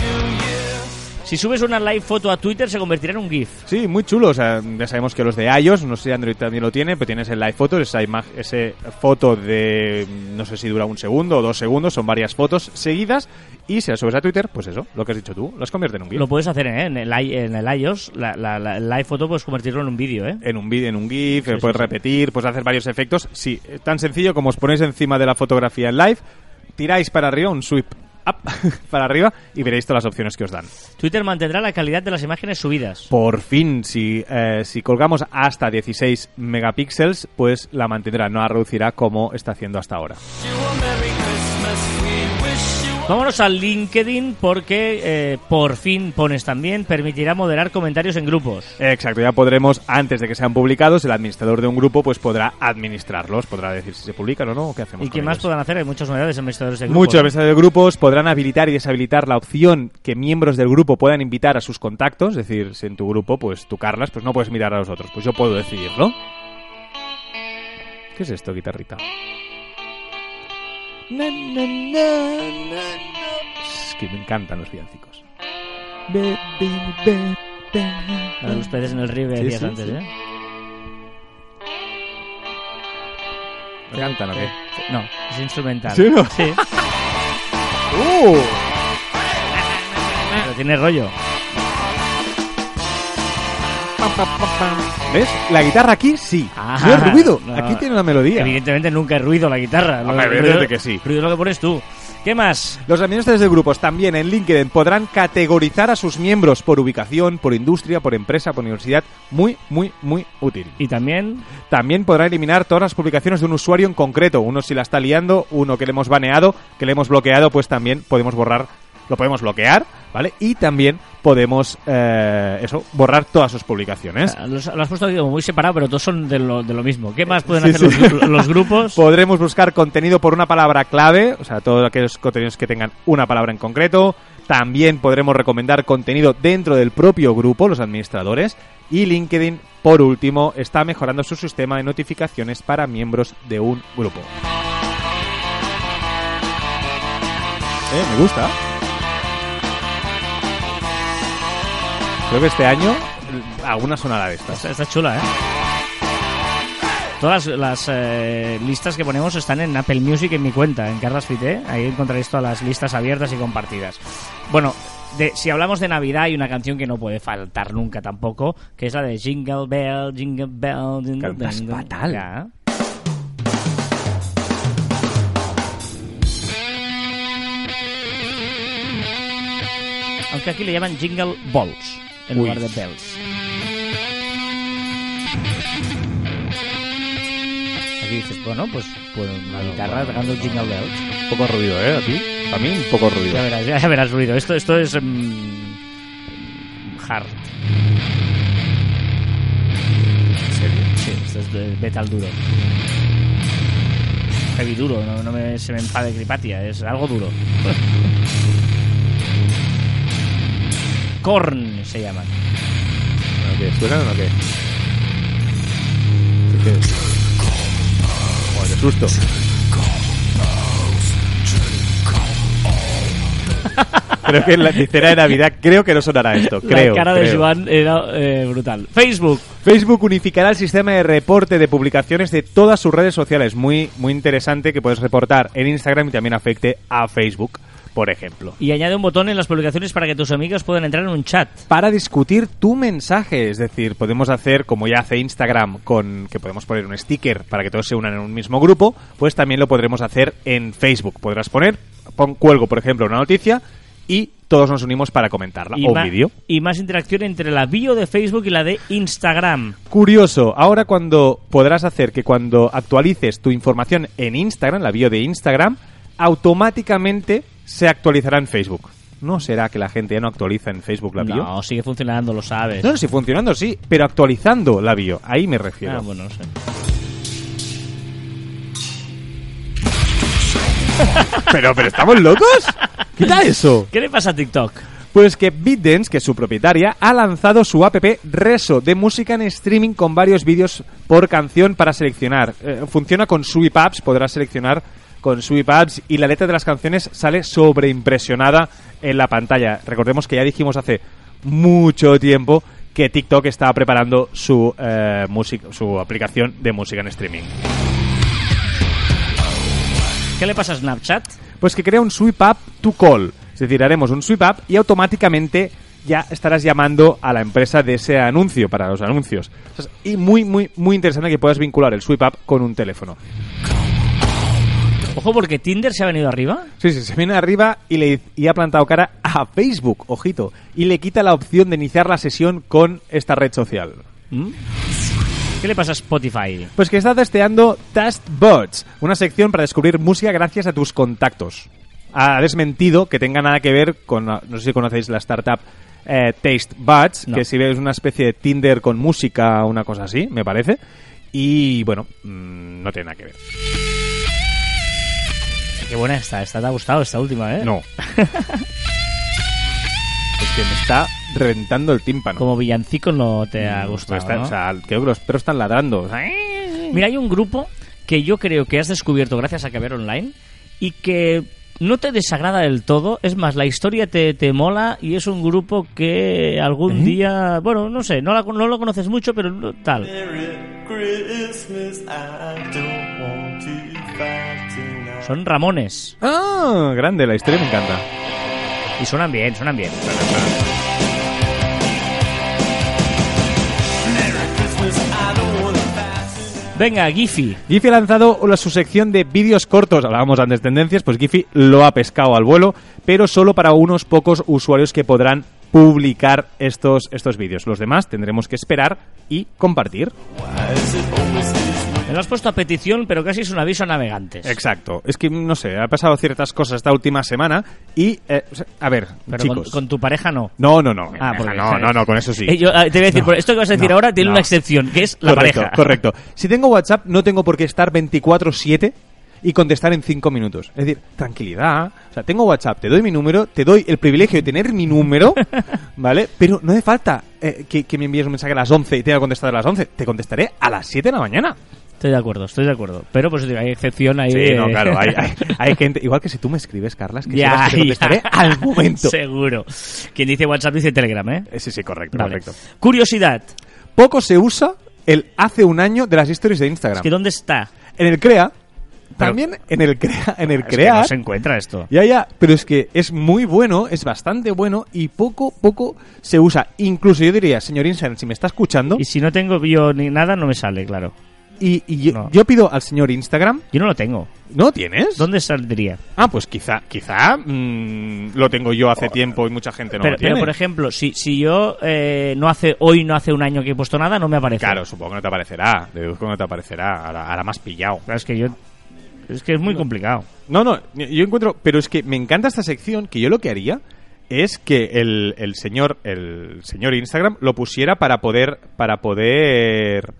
Si subes una live foto a Twitter, se convertirá en un GIF. Sí, muy chulo. O sea, ya sabemos que los de iOS, no sé si Android también lo tiene, pero tienes el Live Photos, esa imagen, ese foto de no sé si dura un segundo o dos segundos, son varias fotos seguidas. Y si las subes a Twitter, pues eso, lo que has dicho tú, las convierte en un GIF. Lo puedes hacer ¿eh? en, el, i- en el iOS, la, la- la- el live foto puedes convertirlo en un vídeo, ¿eh? en un vídeo, en un GIF, Sí, sí, puedes sí. repetir, puedes hacer varios efectos. Sí, eh, tan sencillo como os ponéis encima de la fotografía en live, tiráis para arriba, un sweep up para arriba y veréis todas las opciones que os dan. Twitter mantendrá la calidad de las imágenes subidas. Por fin, si, eh, si colgamos hasta 16 megapíxeles, pues la mantendrá, no la reducirá como está haciendo hasta ahora. Vámonos al LinkedIn porque eh, por fin pones también permitirá moderar comentarios en grupos. Exacto, ya podremos, antes de que sean publicados, el administrador de un grupo pues podrá administrarlos, podrá decir si se publican o no, o qué hacemos ¿Y qué más ellos. podrán hacer? Hay muchas novedades administradores de grupos. Muchos administradores de grupos podrán habilitar y deshabilitar la opción que miembros del grupo puedan invitar a sus contactos. Es decir, si en tu grupo, pues tú, Carlas, pues no puedes mirar a los otros. Pues yo puedo decidirlo. ¿Qué es esto, guitarrita? Na, na, na, na, na. Es que me encantan los villancicos. Be, be, be, be. La de los peces en el río que Sí, decías sí, antes, sí. ¿eh? ¿Me cantan o qué? No, es instrumental. ¿Sí o no? Sí, ¡Uh! pero tiene rollo. ¿Ves? La guitarra aquí sí. Ah, no es ruido. no. Aquí tiene una melodía. Evidentemente nunca he ruido la guitarra. Lo- evidentemente ruido- que sí. Ruido es lo que pones tú. ¿Qué más? Los administradores de grupos también en LinkedIn podrán categorizar a sus miembros por ubicación, por industria, por empresa, por universidad. Muy, muy, muy útil. Y también También podrán eliminar todas las publicaciones de un usuario en concreto. Uno si la está liando, uno que le hemos baneado, que le hemos bloqueado, pues también podemos borrar, lo podemos bloquear, ¿vale? Y también podemos, eh, eso, borrar todas sus publicaciones. los- lo has puesto como muy separado, pero todos son de lo, de lo mismo. ¿Qué más pueden Sí, hacer sí. Los, los grupos? Podremos buscar contenido por una palabra clave, o sea, todos aquellos contenidos que tengan una palabra en concreto. También podremos recomendar contenido dentro del propio grupo, los administradores. Y LinkedIn, por último, está mejorando su sistema de notificaciones para miembros de un grupo. Eh, me gusta. Creo que este año eh, alguna sonará de estas. Está, está chula, ¿eh? Todas las, las, eh, listas que ponemos están en Apple Music en mi cuenta, en Carlas Fité. Ahí encontraréis todas las listas abiertas y compartidas. Bueno, de, si hablamos de Navidad, hay una canción que no puede faltar nunca tampoco, que es la de Jingle Bell, Jingle Bell. Jingle Bell. fatal. Ya. Aunque aquí le llaman Jingle Balls en Uy. lugar de Bells. Aquí dices, bueno, pues, pues una guitarra tocando Jingle Bells. Un poco ruido, ¿eh? Aquí. A mí un poco ruido. Ya verás, ya verás ruido. Esto, esto es mm, hard. ¿En serio? Sí, esto es de metal duro. Heavy duro, no, no me, se me enfade Cripatia, es algo duro. Korn se llaman. ¿No qué? ¿Suenan o qué? ¿Qué-? Joder, qué susto. Creo que en la tercera de Navidad creo que no sonará esto. Creo. La cara de creo. Joan era eh, brutal. Facebook. Facebook unificará el sistema de reporte de publicaciones de todas sus redes sociales. Muy, muy interesante que puedes reportar en Instagram y también afecte a Facebook. Por ejemplo. Y añade un botón en las publicaciones para que tus amigos puedan entrar en un chat. Para discutir tu mensaje, es decir, podemos hacer como ya hace Instagram con que podemos poner un sticker para que todos se unan en un mismo grupo, pues también lo podremos hacer en Facebook. Podrás poner, pon, cuelgo por ejemplo una noticia y todos nos unimos para comentarla Y, o vídeo. y más interacción entre la bio de Facebook y la de Instagram. Curioso, ahora cuando podrás hacer que cuando actualices tu información en Instagram, la bio de Instagram, automáticamente se actualizará en Facebook. ¿No será que la gente ya no actualiza en Facebook la bio? No, sigue funcionando, lo sabes. No, sí, funcionando sí, pero actualizando la bio, ahí me refiero. Ah, bueno, no sé. Pero, pero ¿estamos locos? Quita eso. ¿Qué le pasa a TikTok? Pues que BitDance, que es su propietaria, ha lanzado su app Reso de música en streaming con varios vídeos por canción para seleccionar. Eh, funciona con Sweep Apps, podrás seleccionar con Sweep Apps y la letra de las canciones sale sobreimpresionada en la pantalla. Recordemos que ya dijimos hace mucho tiempo que TikTok estaba preparando su, eh, música- su aplicación de música en streaming. ¿Qué le pasa a Snapchat? Pues que crea un sweep up to call. Es decir, haremos un sweep up y automáticamente ya estarás llamando a la empresa de ese anuncio para los anuncios. Y muy, muy, muy interesante que puedas vincular el sweep up con un teléfono. Ojo, porque Tinder se ha venido arriba. Sí, sí, se viene arriba y, le, y ha plantado cara a Facebook, ojito, y le quita la opción de iniciar la sesión con esta red social. ¿Mm? ¿Qué le pasa a Spotify? Pues que está testeando Tastbots, una sección para descubrir música gracias a tus contactos. Ha desmentido que tenga nada que ver con, no sé si conocéis la startup eh, No. que si ves una especie de Tinder con música, una cosa así, me parece. Y bueno, mm, no tiene nada que ver. Qué buena está, esta te ha gustado, esta última, ¿eh? No. es que me está reventando el tímpano. Como villancico no te ha Pues gustado, está- ¿no? O sea, creo que los perros están ladrando. Mira, hay un grupo que yo creo que has descubierto gracias a Caber Online y que no te desagrada del todo. Es más, la historia te, te mola y es un grupo que algún ¿Eh? día, bueno, no sé, no, la- no lo conoces mucho, pero no- tal. Merry Christmas, I don't want to. Son Ramones Ah, grande, la historia me encanta. y suenan bien, suenan bien. Venga, Giphy. Giphy ha lanzado la- su sección de vídeos cortos. Hablábamos antes de tendencias, pues Giphy lo ha pescado al vuelo, pero solo para unos pocos usuarios que podrán publicar estos, estos vídeos. Los demás tendremos que esperar y compartir. Me lo has puesto a petición, pero casi es un aviso a navegantes. Exacto. Es que, no sé, ha pasado ciertas cosas esta última semana y, eh, a ver, Pero con, chicos. con tu pareja no. No, no, no. Ah, porque- no, no, no, con eso sí. Eh, yo, ah, te voy a decir, No, por esto que vas a decir no, ahora tiene no. una excepción, que es la correcto, pareja. Correcto. Si tengo WhatsApp, no tengo por qué estar 24-7 y contestar en 5 minutos. Es decir, tranquilidad. O sea, tengo WhatsApp, te doy mi número, te doy el privilegio de tener mi número, ¿vale? Pero no hace falta eh, que, que me envíes un mensaje a las 11 y tenga que contestar a las 11. Te contestaré a las 7 de la mañana. Estoy de acuerdo, estoy de acuerdo. Pero pues hay excepción ahí. Sí, de- no, claro. Hay, hay- hay gente, igual que si tú me escribes, Carlas, que Ya, que te contestaré ya. al momento. Seguro. Quien dice WhatsApp dice Telegram, ¿eh? Eh, Sí, sí, correcto, Vale. correcto. Curiosidad. Poco se usa el hace un año de las historias de Instagram. Es que ¿dónde está? En el CREA, Pero- también en el CREA, en el Es que CREA, no se encuentra esto. Ya, ya, pero es que es muy bueno, es bastante bueno y poco, poco se usa. Incluso yo diría, señor Instagram, si me está escuchando, Y si no tengo yo ni nada, no me sale, claro. y, y yo, No. yo pido al señor Instagram, Yo no lo tengo. ¿no tienes? ¿Dónde saldría? Ah, pues quizá, quizá mm, lo tengo yo hace tiempo y mucha gente no pero, lo tiene. pero, por ejemplo, si, si yo eh, no hace hoy no hace un año que he puesto nada, no me aparece. Claro, supongo que no te aparecerá, deduzco que no te aparecerá, ahora, ahora más pillado. Claro, es que yo... Es que es muy complicado. No, no, yo encuentro, pero es que me encanta esta sección que yo lo que haría es que el, el señor el señor Instagram lo pusiera para poder para poder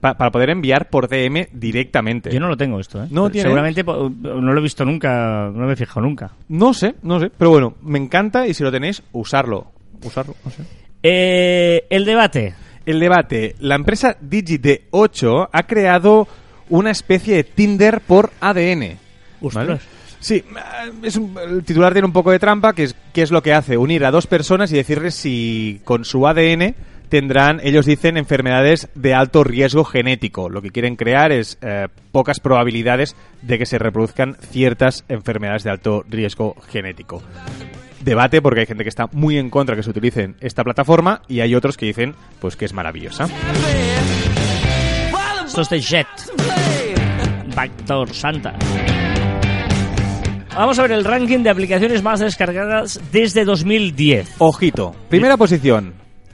pa- para poder enviar por DM directamente. Yo no lo tengo esto, ¿eh? ¿No tienes? Seguramente po- no lo he visto nunca, no me he fijado nunca. No sé, no sé, pero bueno, me encanta y si lo tenéis usarlo, usarlo, no sé. Eh, el debate. El debate, la empresa DigiD8 ha creado una especie de Tinder por ADN. ¿vale? Sí, eh, es un- el titular tiene un poco de trampa, que es, que es lo que hace, unir a dos personas y decirles si con su ADN tendrán, ellos dicen, enfermedades de alto riesgo genético. Lo que quieren crear es eh, pocas probabilidades de que se reproduzcan ciertas enfermedades de alto riesgo genético. Debate porque hay gente que está muy en contra que se utilicen esta plataforma y hay otros que dicen pues que es maravillosa. Esto es de Jet. Backdoor Santa. Vamos a ver el ranking de aplicaciones más descargadas desde 2010. Ojito. Primera posición,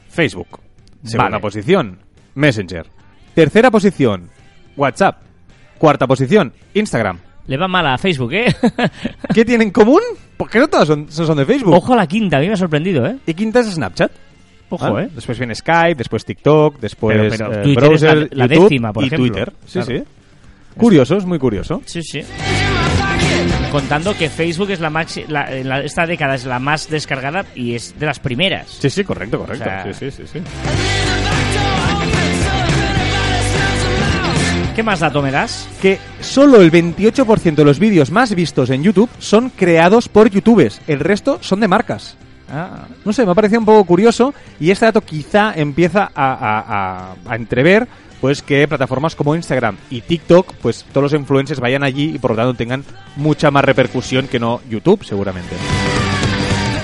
Facebook. Segunda Vale. posición, Messenger. Tercera posición, WhatsApp. Cuarta posición, Instagram. Le va mal a Facebook, ¿eh? ¿Qué tienen en común? Porque no todas son, son de Facebook. Ojo a la quinta, a mí me ha sorprendido, ¿eh? Y quinta es Snapchat. Ojo. ¿eh? Después viene Skype, después TikTok, después Pero- pero eh, es la- YouTube décima, por y ejemplo. Twitter. Sí, Claro. sí. Curioso, es muy curioso. Sí, sí. Contando que Facebook es la, maxi la- en la- esta década es la más descargada y es de las primeras. Sí, sí, correcto, correcto. O sea- Sí, sí, sí, sí. ¿Qué más dato me das? Que solo el 28% de los vídeos más vistos en YouTube son creados por youtubers. El resto son de marcas. Ah, No sé, me ha parecido un poco curioso y este dato quizá empieza a, a- a- a entrever pues que plataformas como Instagram y TikTok, pues todos los influencers vayan allí y por lo tanto tengan mucha más repercusión que no YouTube, seguramente.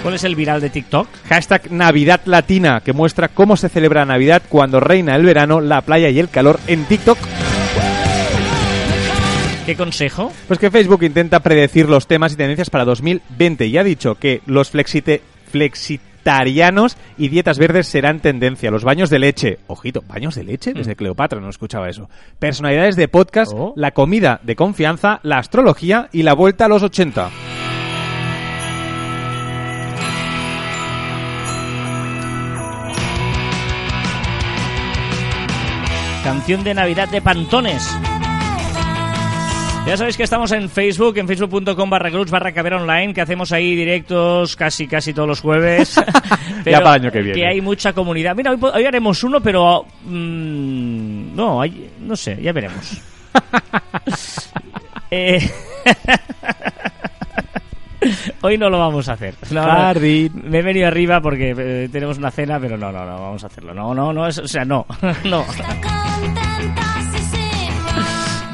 ¿Cuál es el viral de TikTok? Hashtag Navidad Latina, que muestra cómo se celebra Navidad cuando reina el verano, la playa y el calor en TikTok. ¿Qué consejo? Pues que Facebook intenta predecir los temas y tendencias para 2020 y ha dicho que los flexite, flexitarianos y dietas verdes serán tendencia. Los baños de leche. Ojito, ¿baños de leche? Desde Cleopatra no escuchaba eso. Personalidades de podcast, Oh. la comida de confianza, la astrología y la vuelta a los 80. Canción de Navidad de Pantones. Ya sabéis que estamos en Facebook, en facebook.com barra cruz barra caber online, que hacemos ahí directos casi casi todos los jueves. Ya para el año que viene. hay mucha comunidad. Mira, hoy, hoy haremos uno, pero... mm, no, hay- no sé, ya veremos. Eh, hoy no lo vamos a hacer. No, no. Jardín. Me he venido arriba porque eh, tenemos una cena, pero no, no, no, vamos a hacerlo. No, no, no, es- o sea, no, no.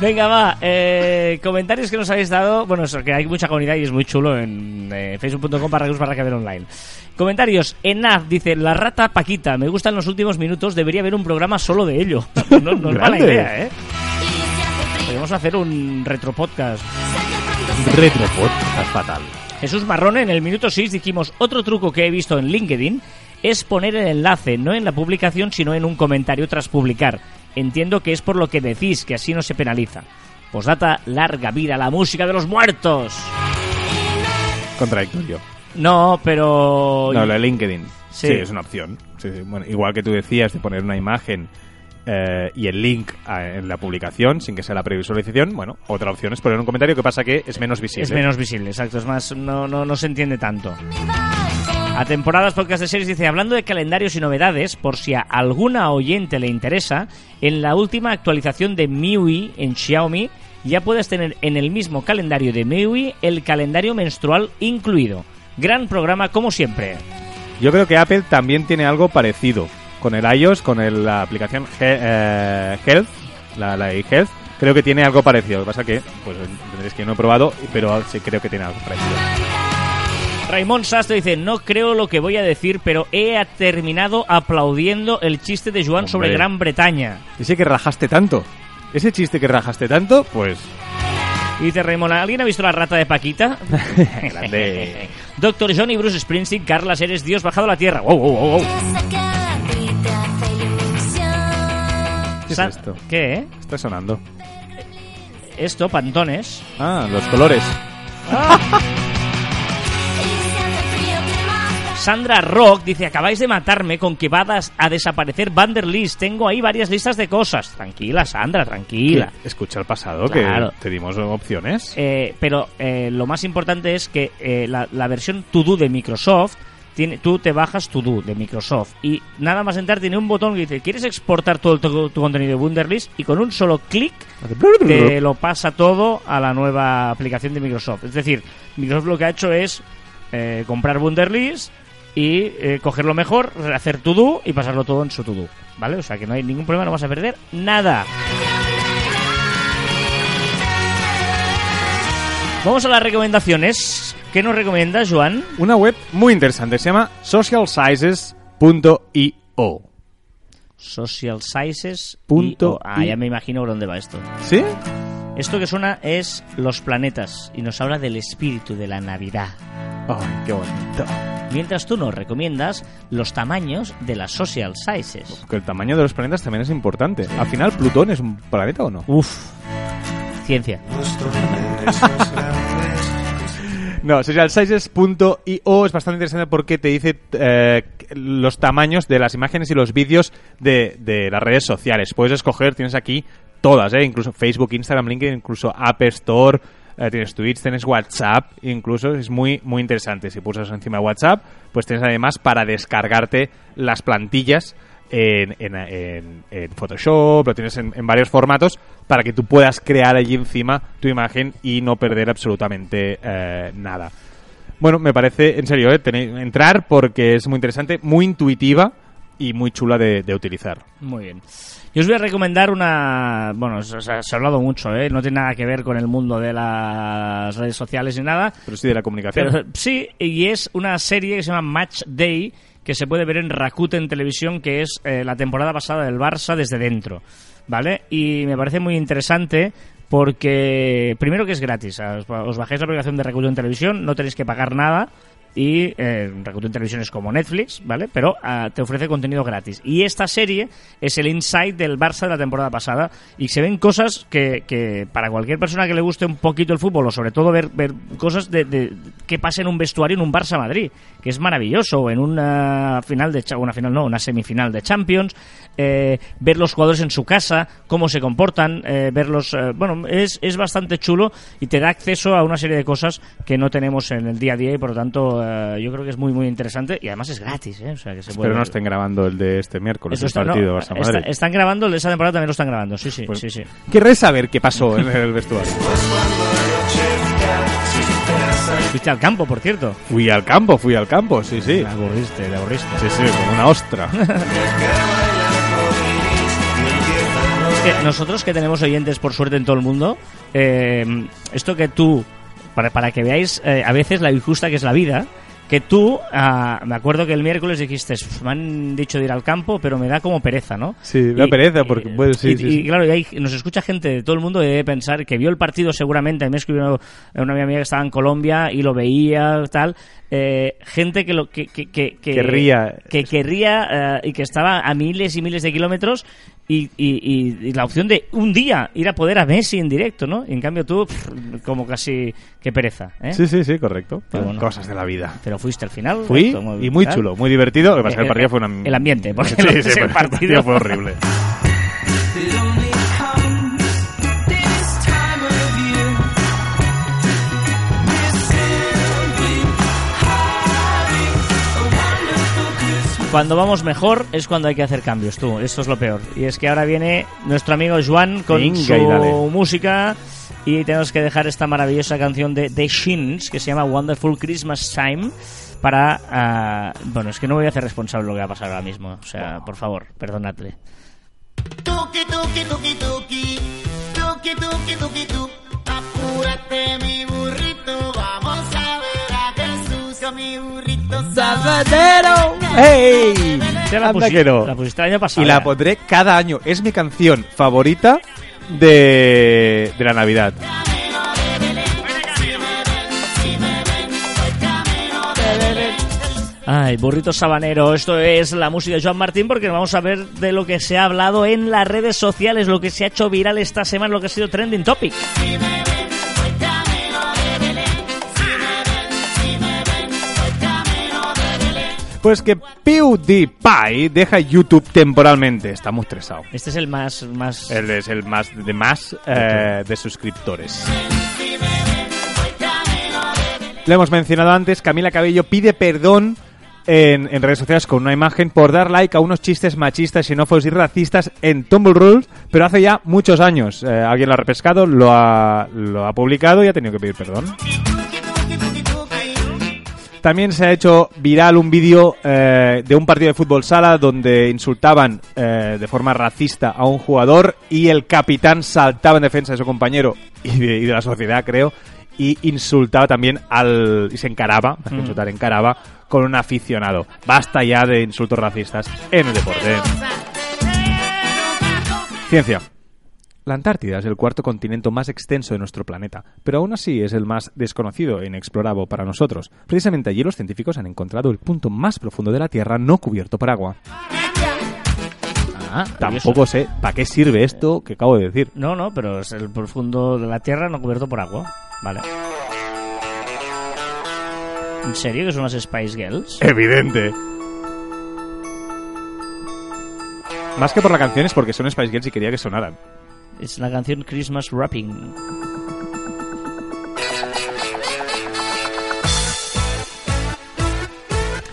Venga, va. eh, comentarios que nos habéis dado. Bueno, eso, que hay mucha comunidad y es muy chulo en eh, facebook.com barra barra online. Comentarios. Enaz dice, la rata Paquita, me gustan los últimos minutos, debería haber un programa solo de ello. no, no es mala idea, ¿eh? Podríamos hacer un retro podcast. Retropod, es fatal. Jesús Marrone, en el minuto 6 dijimos, otro truco que he visto en LinkedIn es poner el enlace, no en la publicación, sino en un comentario tras publicar. Entiendo que es por lo que decís, que así no se penaliza. Posdata, larga vida la música de los muertos. Contradictorio. No, pero... No, lo de LinkedIn. Sí. Sí, es una opción. Sí, sí. Bueno, igual que tú decías de poner una imagen eh, y el link a- en la publicación sin que sea la previsualización, bueno, otra opción es poner un comentario que pasa que es menos visible. Es menos visible, exacto. Es más, no, no, no se entiende tanto. A temporadas podcast de series dice, hablando de calendarios y novedades, por si a alguna oyente le interesa, en la última actualización de MIUI en Xiaomi ya puedes tener en el mismo calendario de MIUI el calendario menstrual incluido. Gran programa como siempre. Yo creo que Apple también tiene algo parecido con el iOS, con la aplicación eh, Health, la, la iHealth. Creo que tiene algo parecido. Lo que pasa que, pues tendréis que no he probado, pero sí creo que tiene algo parecido. Raymond Sastre dice, no creo lo que voy a decir, pero he terminado aplaudiendo el chiste de Joan sobre. Gran Bretaña. Ese que rajaste tanto. Ese chiste que rajaste tanto, pues Y dice Raymond, ¿alguien ha visto la rata de Paquita? grande. Doctor John y Bruce Springsteen, Carlas, eres Dios bajado a la tierra. Wow, wow, wow, wow. ¿Qué es esto? ¿Qué, eh? Está sonando. Esto, pantones. Ah, los colores. Sandra Rock dice, acabáis de matarme con que va a desaparecer Vanderlist. Tengo ahí varias listas de cosas. Tranquila, Sandra, tranquila. Escucha el pasado, Claro. que te dimos opciones. Eh, pero eh, lo más importante es que eh, la, la versión To Do de Microsoft, tiene, tú te bajas To Do de Microsoft y nada más entrar tiene un botón que dice, ¿quieres exportar todo el- tu, tu contenido de Wunderlist? Y con un solo clic te lo pasa todo a la nueva aplicación de Microsoft. Es decir, Microsoft lo que ha hecho es eh, comprar Wunderlist, y eh, cogerlo mejor, hacer to do y pasarlo todo en su to do, ¿vale? O sea que no hay ningún problema, no vas a perder nada. Vamos a las recomendaciones. ¿Qué nos recomiendas, Joan? Una web muy interesante, se llama socialsizes.io. Social Sizes. Punto Ah, ya me imagino por dónde va esto. ¿Sí? Esto que suena es Los Planetas y nos habla del espíritu de la Navidad. Ay, qué bonito. Mientras tú nos recomiendas los tamaños de las Social Sizes. Que el tamaño de los planetas también es importante. Al final, ¿Plutón es un planeta o no? Uf. Ciencia. No, socialsizes.io es bastante interesante porque te dice eh, los tamaños de las imágenes y los vídeos de, de las redes sociales. Puedes escoger, tienes aquí todas, ¿eh? incluso Facebook, Instagram, LinkedIn, incluso App Store, eh, tienes Twitch, tienes WhatsApp, incluso es muy, muy interesante. Si pulsas encima de WhatsApp, pues tienes además para descargarte las plantillas en, en- en- en Photoshop, lo tienes en, varios formatos para que tú puedas crear allí encima tu imagen y no perder absolutamente eh, nada. Bueno, me parece, en serio, eh, tenéis- entrar porque es muy interesante, muy intuitiva y muy chula de, de utilizar. Muy bien. Yo os voy a recomendar una... Bueno, se, ha hablado mucho, ¿eh? No tiene nada que ver con el mundo de las redes sociales ni nada. Pero sí de la comunicación. Pero, sí, y es una serie que se llama Match Day, que se puede ver en Rakuten Televisión, que es eh, la temporada pasada del Barça desde dentro, ¿vale? Y me parece muy interesante porque, primero que es gratis, os, os bajáis la aplicación de Rakuten Televisión, no tenéis que pagar nada, y eh, Rakuten Televisión es como Netflix, ¿vale? Pero ah, te ofrece contenido gratis. Y esta serie es el insight del Barça de la temporada pasada y se ven cosas que, que para cualquier persona que le guste un poquito el fútbol o sobre todo ver, cosas de, de- que pasa en un vestuario en un Barça Madrid, que es maravilloso, en una final de una final no, una semifinal de Champions, eh, ver los jugadores en su casa, cómo se comportan, eh, verlos, eh, bueno, es, es bastante chulo y te da acceso a una serie de cosas que no tenemos en el día a día y por lo tanto eh, yo creo que es muy muy interesante y además es gratis, ¿eh? o sea que se puede Pero no estén grabando el de este miércoles, el no, partido está- Madrid. están grabando, el de esa temporada también lo están grabando, sí, sí, Pues- sí, sí. Querré saber qué pasó en el vestuario. Fuiste al campo, por cierto. Fui al campo, fui al campo, sí, sí. Te aburriste, te aburriste. Sí, sí, como una ostra. Es que nosotros que tenemos oyentes por suerte en todo el mundo, eh, esto que tú, para, para que veáis eh, a veces la injusta que es la vida, que tú, ah, me acuerdo que el miércoles dijiste, "Uf, me han dicho de ir al campo, pero me da como pereza, ¿no? Sí, me da pereza, porque, bueno, sí, y, sí, y, sí. claro, y hay- nos escucha gente de todo el mundo y debe pensar que vio el partido seguramente, me escribió una amiga que estaba en Colombia y lo veía, tal, eh, gente que lo que, que, que, que- Querría. que querría eh, y que estaba a miles y miles de kilómetros y, y- y- y la opción de un día ir a poder a Messi en directo, ¿no? Y en cambio tú, pff, como casi, qué pereza, ¿eh? Sí, sí, sí, correcto. Pero bueno. Cosas de la vida. Pero fuiste al final. Fui y muy chulo, muy divertido. Lo que pasa es que el Eh, partido eh, fue una... el ambiente, porque sí, sí, el partido. fue horrible. Cuando vamos mejor es cuando hay que hacer cambios, tú. Eso es lo peor. Y es que ahora viene nuestro amigo Juan con Venga, su y música y tenemos que dejar esta maravillosa canción de The Shins que se llama Wonderful Christmas Time para... ah, bueno, es que no me voy a hacer responsable de lo que va a pasar ahora mismo. O sea, por favor, perdonadle. Tuki, tuki, tuki, tuki. Tuki, tuki, tuki, tu. Apúrate, mi burrito. Vamos Con mi. ¡Hey! Ya la, Anda pusi- que no. la pusiste el año pasado. Y la pondré cada año. Es mi canción favorita de, de la Navidad. Ay, burrito sabanero, esto es la música de Joan Martín porque vamos a ver de lo que se ha hablado en las redes sociales, lo que se ha hecho viral esta semana, lo que ha sido trending topic. Pues que PewDiePie deja YouTube temporalmente. Está muy estresado. Este es el más... más... Él es el más de más eh, de suscriptores. Lo hemos mencionado antes, Camila Cabello pide perdón en, en redes sociales con una imagen por dar like a unos chistes machistas, xenófobos y racistas en Tumble Rules, pero hace ya muchos años. Eh, alguien lo ha repescado, lo ha, lo ha publicado y ha tenido que pedir perdón. También se ha hecho viral un vídeo eh, de un partido de fútbol sala donde insultaban eh, de forma racista a un jugador y el capitán saltaba en defensa de su compañero y de, y de la sociedad, creo, y insultaba también al... y se encaraba, más que Mm. insultar, encaraba con un aficionado. Basta ya de insultos racistas en el deporte. Ciencia. La Antártida es el cuarto continente más extenso de nuestro planeta, pero aún así es el más desconocido e inexplorado para nosotros. Precisamente allí los científicos han encontrado el punto más profundo de la Tierra no cubierto por agua. Ah, Tampoco sé para qué sirve esto que acabo de decir. No, no, pero es el profundo de la Tierra no cubierto por agua. Vale. ¿En serio que son las Spice Girls? Evidente. Más que por la canción es porque son Spice Girls y quería que sonaran. Es la canción Christmas Wrapping.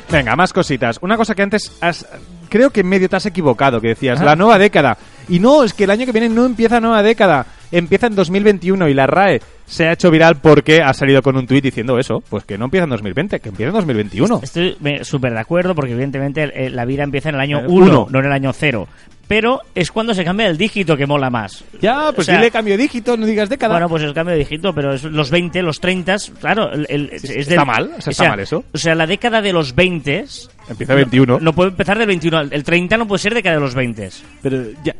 Venga, más cositas. Una cosa que antes has... Creo que medio te has equivocado, que decías, Ah. la nueva década. Y no, es que el año que viene no empieza nueva década. Empieza en 2021 y la RAE se ha hecho viral porque ha salido con un tuit diciendo eso. Pues que no empieza en 2020, que empieza en 2021. Estoy súper de acuerdo porque evidentemente eh, la vida empieza en el año Eh, 1, uno. no en el año 0. Pero es cuando se cambia el dígito que mola más. Ya, pues O sea, dile cambio de dígito, no digas década. Bueno, pues el cambio de dígito, pero es los 20, los 30, claro, el, el- es está del- mal, o sea, está mal eso. O sea, la década de los 20 empieza 21. no puede empezar del 21, el 30 no puede ser década de los 20. pero ya...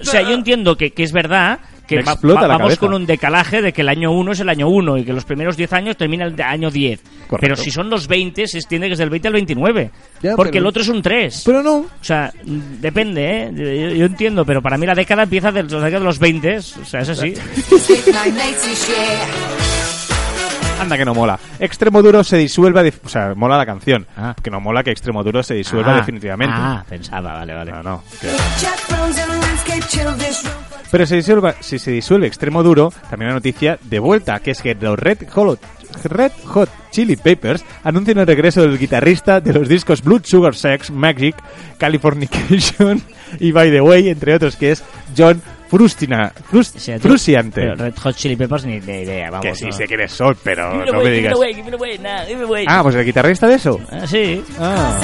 O sea, yo entiendo que, que es verdad que va- va- la vamos cabeza. con un decalaje de que el año 1 es el año 1 y que los primeros 10 años termina el año 10. Correcto. Pero si son los 20, se extiende que es del 20 al 29. Ya, porque pero- el otro es un 3. Pero no. O sea, depende, ¿eh? Yo, yo entiendo, pero para mí la década empieza de, la década de los 20, o sea, es así. Anda que no mola. Extremo duro se disuelva... de- O sea, mola la canción. Ah. Que no mola que Extremo duro se disuelva Ah, definitivamente. Ah, pensaba, vale, vale. No, no. que- Pero se disuelva- si se disuelve extremo duro, también la noticia de vuelta, que es que los Red Hot, Red Hot Chili Peppers anuncian el regreso del guitarrista de los discos Blood Sugar Sex, Magic, Californication y By the Way, entre otros, que es John Frustina, Frus- O sea, tú- Frusiante. pero Red Hot Chili Peppers ni de idea, vamos. que sí ¿no? sé quiénes son, pero Give me no away, me digas. it away, give it away, nah, give it away. Ah, pues el guitarrista de eso. Ah, sí. Ah.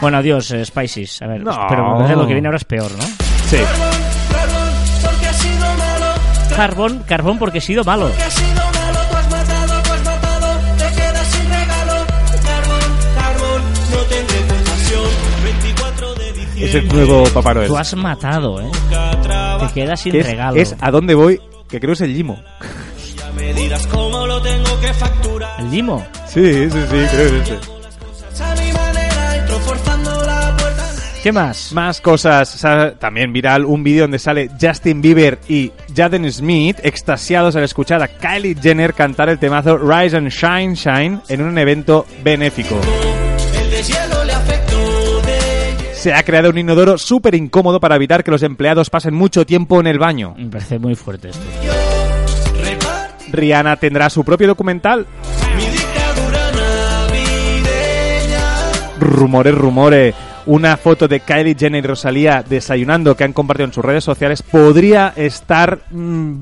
Bueno, adiós, eh, Spices. A ver, No. pero lo que viene ahora es peor, ¿no? Sí. porque has sido malo, Carbón, carbón porque he sido malo. Es el nuevo Papá Noel. Tú has matado, ¿eh? Te quedas sin es, regalo. es a dónde voy, que creo es el Limo. ¿El Limo? Sí, sí, sí, creo que es ese. ¿Qué más? Más cosas. Sa- También viral un vídeo donde sale Justin Bieber y Jaden Smith extasiados al escuchar a Kylie Jenner cantar el temazo Rise and Shine Shine en un evento benéfico. Se ha creado un inodoro súper incómodo para evitar que los empleados pasen mucho tiempo en el baño. Me parece muy fuerte esto. Rihanna tendrá su propio documental. Rumores, rumores. Una foto de Kylie Jenner y Rosalía desayunando que han compartido en sus redes sociales podría estar mm,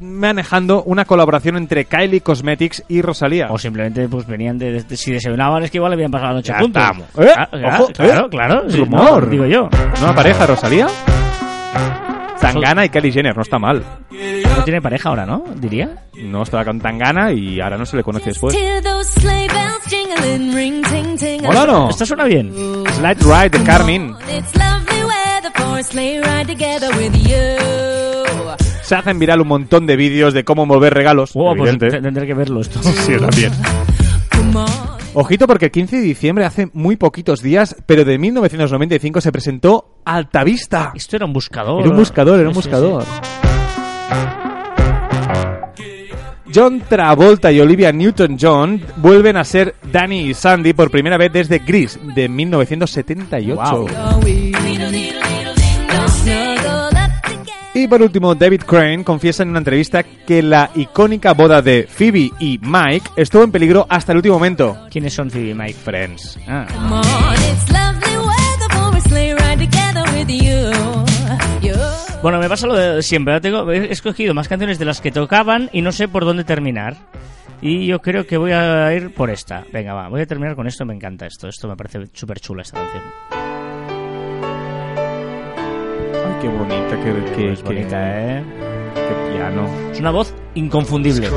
manejando una colaboración entre Kylie Cosmetics y Rosalía. O simplemente pues venían de, de- si desayunaban es que igual habían pasado la noche Ya juntos. ¿Eh? Ah, Ojo, claro, ¿eh? claro. Rumor. no, digo yo. ¿Nueva pareja, Rosalía? Tangana y Kylie Jenner, no está mal. No tiene pareja ahora, ¿no? Diría. No estaba con Tangana y ahora no se le conoce después. Hear those sleigh bells jingling, ring, ting, ting. Hola, no. Esto suena bien. Slide Ride de Carmen. It's lovely weather for a sleigh ride together with you. Se hacen viral un montón de vídeos de cómo mover regalos. Wow, pues tendré que verlo esto. Sí, también. Ojito porque el 15 de diciembre, hace muy poquitos días, pero de 1995 se presentó Altavista. Esto era un buscador. Era un buscador, era un Sí, sí, buscador. John Travolta y Olivia Newton-John vuelven a ser Danny y Sandy por primera vez desde Grease de 1978. Wow. Y por último, David Crane confiesa en una entrevista que la icónica boda de Phoebe y Mike estuvo en peligro hasta el último momento. ¿Quiénes son Phoebe y Mike? Friends. Ah. Come on, it's lovely weather for a sleigh ride together with you. You. Bueno, me pasa lo de siempre. Tengo, he escogido más canciones de las que tocaban y no sé por dónde terminar. Y yo creo que voy a ir por esta. Venga, va, voy a terminar con esto, me encanta esto. Esto me parece súper chula esta canción. Qué bonita, qué, qué, Es bonita, ¿eh? qué piano. Es una voz inconfundible.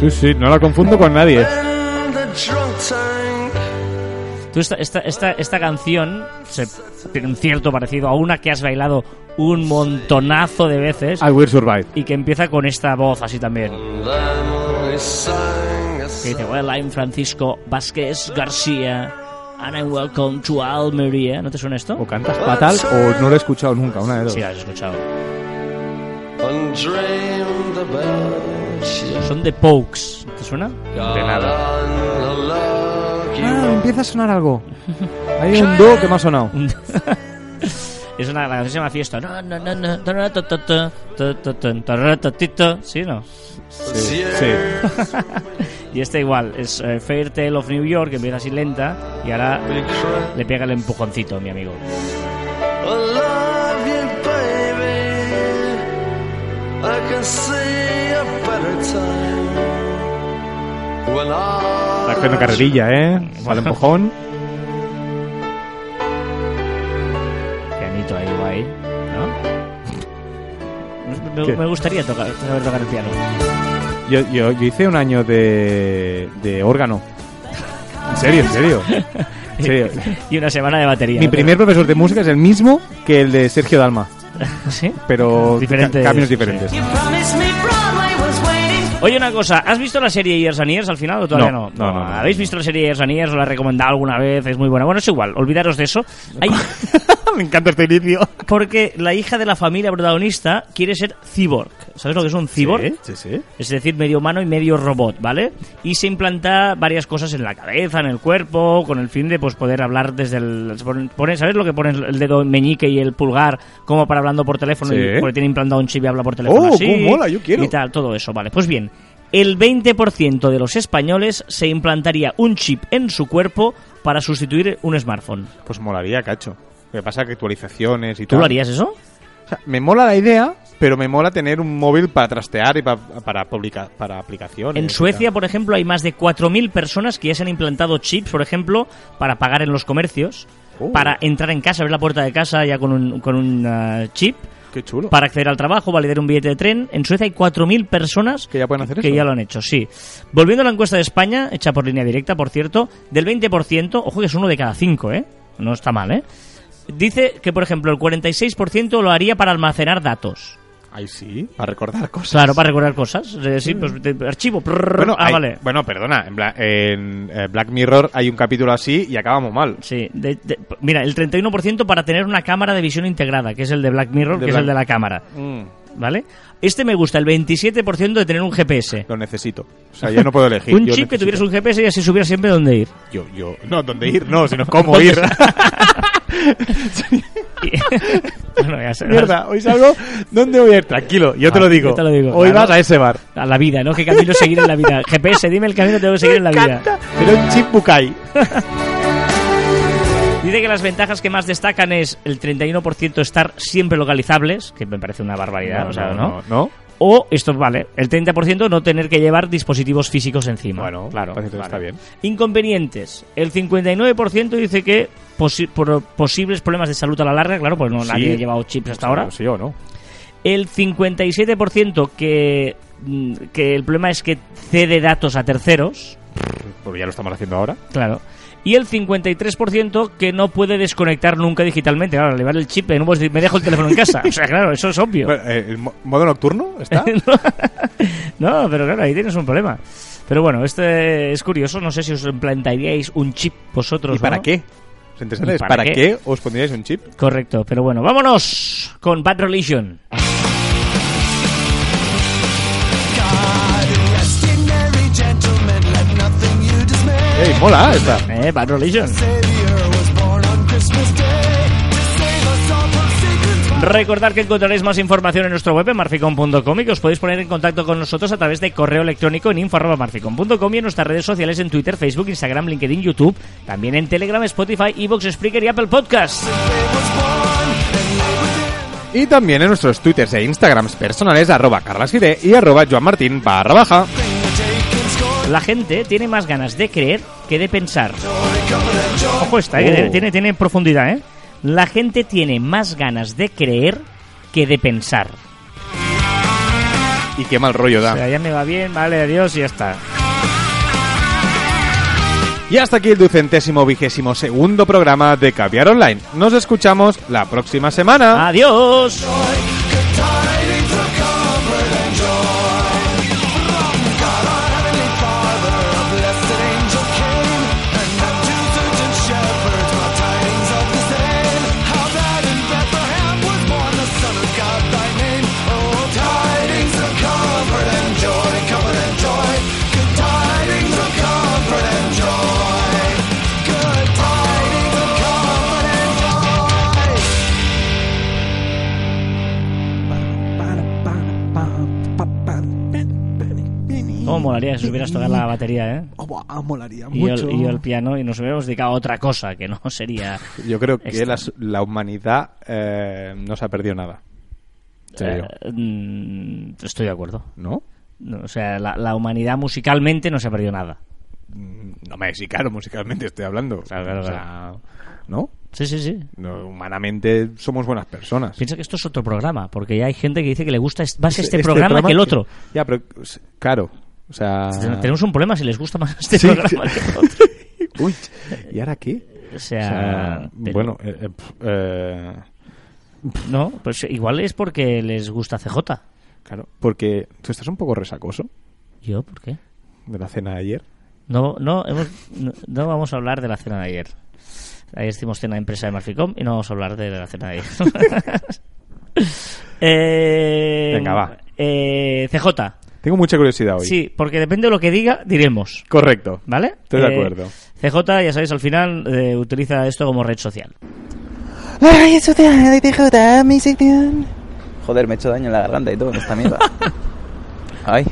Sí, sí, no la confundo con nadie. Tú esta, esta, esta, esta canción se, tiene un cierto parecido a una que has bailado un montonazo de veces I Will Survive. y que empieza con esta voz así también. Que dice, well, I'm Francisco Vázquez García And I'm welcome to Almeria. ¿No te suena esto? O cantas fatal o no lo he escuchado nunca, una de dos. Sí, la has escuchado. Son de Pokes. ¿No ¿Te suena? De nada. Ah, empieza a sonar algo. Hay un do que me ha sonado. Es una canción que se llama Fiesta. No, no, no, no. Sí. sí. Y este igual, es eh, Fair Tale of New York, que empieza así lenta y ahora le pega el empujoncito, mi amigo. Está haciendo carrerilla, ¿eh? Al empujón. Pianito ahí, guay. ¿No? Me, me gustaría tocar, saber tocar el piano. Yo, yo, yo hice un año de, de órgano. En serio, en serio. En serio. y una semana de batería. Mi ¿no? primer profesor de música es el mismo que el de Sergio Dalma, ¿Sí? pero Diferentes, ca- caminos sí. diferentes. Waiting. Oye, una cosa, ¿has visto la serie Years and Years al final o todavía No, no? no, no, no. ¿Habéis visto la serie Years and Years? ¿Os la he recomendado alguna vez? Es muy buena. Bueno, es igual, olvidaros de eso. Hay- Me encanta este inicio. porque la hija de la familia protagonista quiere ser cyborg. ¿Sabes lo que es un cyborg? Sí, sí, sí. Es decir, medio humano y medio robot, ¿vale? Y se implanta varias cosas en la cabeza, en el cuerpo, con el fin de pues poder hablar desde el... pone- ¿Sabes lo que pone el dedo meñique y el pulgar como para hablando por teléfono? Sí. Y porque tiene implantado un chip y habla por teléfono Oh, así. cómo mola, yo quiero. Y tal, todo eso, vale. Pues bien, el 20% de los españoles se implantaría un chip en su cuerpo para sustituir un smartphone. Pues molaría, cacho. Lo que pasa es que actualizaciones y ¿Tú tal. lo harías eso? O sea, me mola la idea, pero me mola tener un móvil para trastear y pa- para, publica- para aplicaciones. En Suecia, por ejemplo, hay más de 4.000 personas que ya se han implantado chips, por ejemplo, para pagar en los comercios, Oh. para entrar en casa, abrir la puerta de casa ya con un, con un ah, chip, Qué chulo. para acceder al trabajo, validar un billete de tren. En Suecia hay 4.000 personas Que ya pueden hacer que eso. ya lo han hecho, sí. Volviendo a la encuesta de España, hecha por línea directa, por cierto, del 20%, ojo que es uno de cada cinco, ¿eh? No está mal, ¿eh? Dice que, por ejemplo, el 46% lo haría para almacenar datos. Ay, sí, para recordar cosas. Claro, para recordar cosas. Eh, Sí, pues de- archivo. prrr, Bueno, ah, hay- vale. bueno, perdona, en, Bla- en, eh, Black Mirror hay un capítulo así y acabamos mal. Sí, de- de- mira, el 31% para tener una cámara de visión integrada, que es el de Black Mirror, De que es Black- el de la cámara, Mm, ¿vale? Este me gusta, el 27% de tener un GPS. lo necesito. O sea, ya no puedo elegir. un yo chip que necesito. tuvieras un GPS y así supieras siempre dónde ir. Yo, yo... No, ¿dónde ir? No, sino cómo ir. Bueno, ya. Mierda, hoy salgo... ¿Dónde voy a ir? Tranquilo, yo te lo digo. yo te lo digo, Hoy claro. vas a ese bar. A la vida, ¿no? ¿Qué camino seguir en la vida? GPS, dime el camino que tengo que seguir en la vida. Pero un chip. Dice que las ventajas que más destacan es el 31% estar siempre localizables, que me parece una barbaridad, o sea, ¿no? no. O, esto vale, el 30% no tener que llevar dispositivos físicos encima. Bueno, claro. vale. está bien. Inconvenientes. El 59% dice que posi- por posibles problemas de salud a la larga, claro, pues no Sí. nadie ha llevado chips hasta ahora. Sí o no. El 57% que, mm, que el problema es que cede datos a terceros, Pues ya lo estamos haciendo ahora. claro. Y el 53% que no puede desconectar nunca digitalmente. Claro, al llevar el chip, puedes decir, me dejo el teléfono en casa. O sea, claro, eso es obvio. Bueno, eh, ¿El mo- modo nocturno está? no, pero claro, ahí tienes un problema. Pero bueno, este es curioso. No sé si os implantaríais un chip vosotros. ¿Y para ¿no? qué? ¿Os interesa? ¿Y ¿Para, para qué? qué? os pondríais un chip? Correcto, pero bueno, vámonos con Bad Religion. ¡Ey, mola esta! Eh, Bad Religion. Recordad que encontraréis más información en nuestro web en marficom.com y que os podéis poner en contacto con nosotros a través de correo electrónico en info.marficom.com y en nuestras redes sociales en Twitter, Facebook, Instagram, LinkedIn, YouTube, también en Telegram, Spotify, Evox, Spreaker y Apple Podcasts. Y también en nuestros twitters e instagrams personales arroba carlasfide y arroba joanmartin barra baja. La gente tiene más ganas de creer que de pensar. Ojo esta, ¿eh? Oh. tiene, tiene profundidad, ¿eh? La gente tiene más ganas de creer que de pensar. Y qué mal rollo O da. sea, ya me va bien, vale, adiós y ya está. Y hasta aquí el ducentésimo vigésimo segundo programa de Caviar Online. Nos escuchamos la próxima semana. Adiós. Molaría si supieras tocar la batería, eh? Oh, molaría Y yo, mucho. y yo el piano y nos hubiéramos dedicado a otra cosa que no sería... Yo creo que la, la humanidad eh, no se ha perdido nada. Serio. Eh, mm, estoy de acuerdo. ¿No? No, o sea, la, la humanidad musicalmente no se ha perdido nada. Mm, No me claro, musicalmente estoy hablando. Claro, claro, O sea, ¿No? Sí, sí, sí. No, Humanamente somos buenas personas. Piensa que esto es otro programa, porque ya hay gente que dice que le gusta más este, Este programa, que el otro. Ya, pero claro. O sea. Tenemos un problema si les gusta más este Sí. programa que otro. Uy, ¿y ahora qué? O O sea, pero- bueno, eh, eh, eh, no, pues igual es porque les gusta CJ. claro, porque tú estás un poco resacoso ¿Yo? ¿Por qué? de la cena de ayer. No, no, hemos, no, no vamos a hablar de la cena de ayer. Ayer hicimos cena de empresa de Marficom y no vamos a hablar de la cena de ayer. eh, Venga, va. CJ. Tengo mucha curiosidad hoy. Sí, porque depende de lo que diga, diremos. Correcto. ¿Vale? Estoy de Eh, acuerdo. CJ, ya sabéis, al final eh, utiliza esto como red social. Ay, eso te de TJ, mi sección. Joder, me he hecho daño en la garganta y todo en esta mierda. Ay.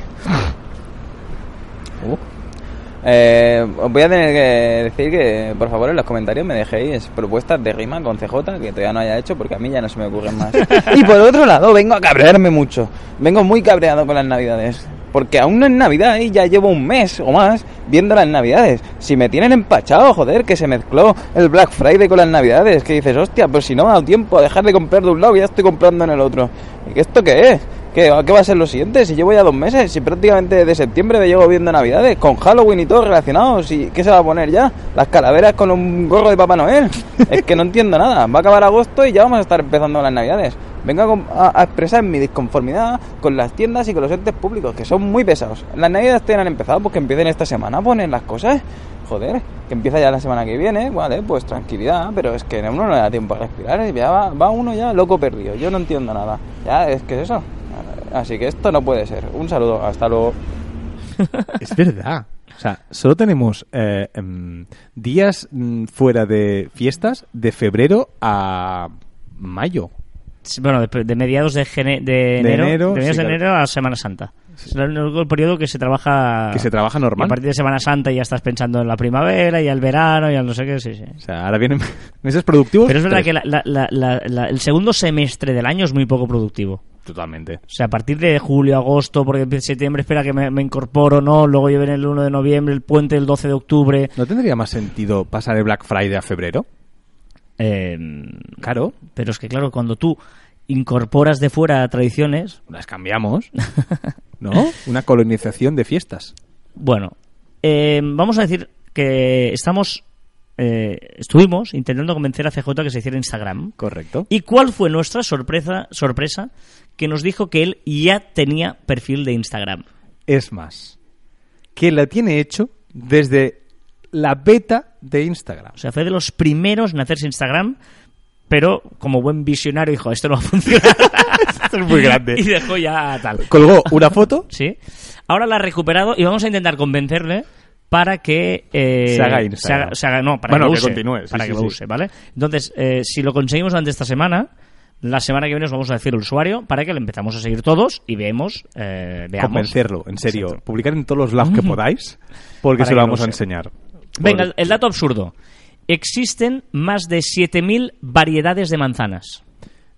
Uh. Eh, os voy a tener que decir que, por favor, en los comentarios me dejéis propuestas de rima con CJ que todavía no haya hecho porque a mí ya no se me ocurren más. Y por otro lado, vengo a cabrearme mucho. Vengo muy cabreado con las navidades. Porque aún no es Navidad y ya llevo un mes o más viendo las Navidades. Si me tienen empachado, joder, que se mezcló el Black Friday con las Navidades. Que dices, hostia, pues si no me ha dado tiempo a dejar de comprar de un lado y ya estoy comprando en el otro. ¿Y esto qué es? ¿Qué, ¿Qué va a ser lo siguiente? Si llevo ya dos meses, si prácticamente desde septiembre me llevo viendo Navidades, con Halloween y todo relacionado, si, ¿qué se va a poner ya? Las calaveras con un gorro de Papá Noel. Es que no entiendo nada. Va a acabar agosto y ya vamos a estar empezando las Navidades. Vengo a, expresar mi disconformidad con las tiendas y con los entes públicos, que son muy pesados. Las Navidades te han empezado, pues que empiecen esta semana a poner las cosas. Joder, que empieza ya la semana que viene, vale, pues tranquilidad, pero es que uno no le da tiempo a respirar, ya va, va uno ya loco perdido, yo no entiendo nada. Ya, es que es eso. Así que esto no puede ser. Un saludo, hasta luego. Es verdad. O sea, solo tenemos eh, em, días mm, fuera de fiestas de febrero a mayo. Bueno, de, de mediados de, gene- de enero, enero, de mediados sí, de claro. enero a Semana Santa. Es el periodo que se trabaja... Que se trabaja normal. a partir de Semana Santa ya estás pensando en la primavera y al verano y al no sé qué, sí, sí. O sea, ahora vienen meses productivos. Pero es verdad tres. que la- la- la- la- la- el segundo semestre del año es muy poco productivo. Totalmente. O sea, a partir de julio, agosto, porque en septiembre espera que me, me incorporo, ¿no? Luego lleven el 1 de noviembre, el puente el 12 de octubre. ¿No tendría más sentido pasar el Black Friday a febrero? Eh, Claro. pero es que, claro, cuando tú incorporas de fuera tradiciones, Las cambiamos. ¿No? Una colonización de fiestas. Bueno, eh, vamos a decir que estamos, eh, estuvimos intentando convencer a CJ que se hiciera Instagram. Correcto. ¿Y cuál fue nuestra sorpresa, sorpresa? Que nos dijo que él ya tenía perfil de Instagram. Es más, que la tiene hecho desde la beta de Instagram. O sea, fue de los primeros en hacerse Instagram, pero como buen visionario dijo, esto no va a funcionar. Esto es muy grande. y dejó ya tal. Colgó una foto. Sí. Ahora la ha recuperado y vamos a intentar convencerle para que eh, Se haga se Instagram. haga- se haga- no, para Bueno, que lo que use, continúe, sí, para sí, que lo sí. use, ¿vale? Entonces, eh, si lo conseguimos durante esta semana, la semana que viene os vamos a decir el usuario para que le empezamos a seguir todos y vemos, eh, veamos. Convencerlo, en serio. Exacto. Publicar en todos los lados que podáis, porque Para se lo vamos a enseñar. Venga, el, el dato absurdo. Existen más de 7.000 variedades de manzanas.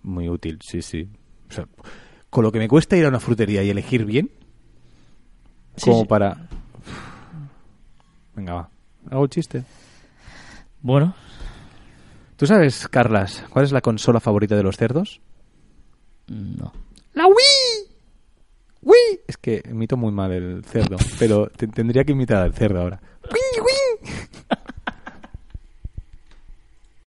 Muy útil, sí, sí. O sea, con lo que me cuesta ir a una frutería y elegir bien, Sí, como sí. para... Venga, va. Hago el chiste. Bueno, ¿Tú sabes, Carlas, cuál es la consola favorita de los cerdos? no. ¡La Wii! ¡Wii! Es que imito muy mal el cerdo, pero te- tendría que imitar al cerdo ahora. ¡Wii,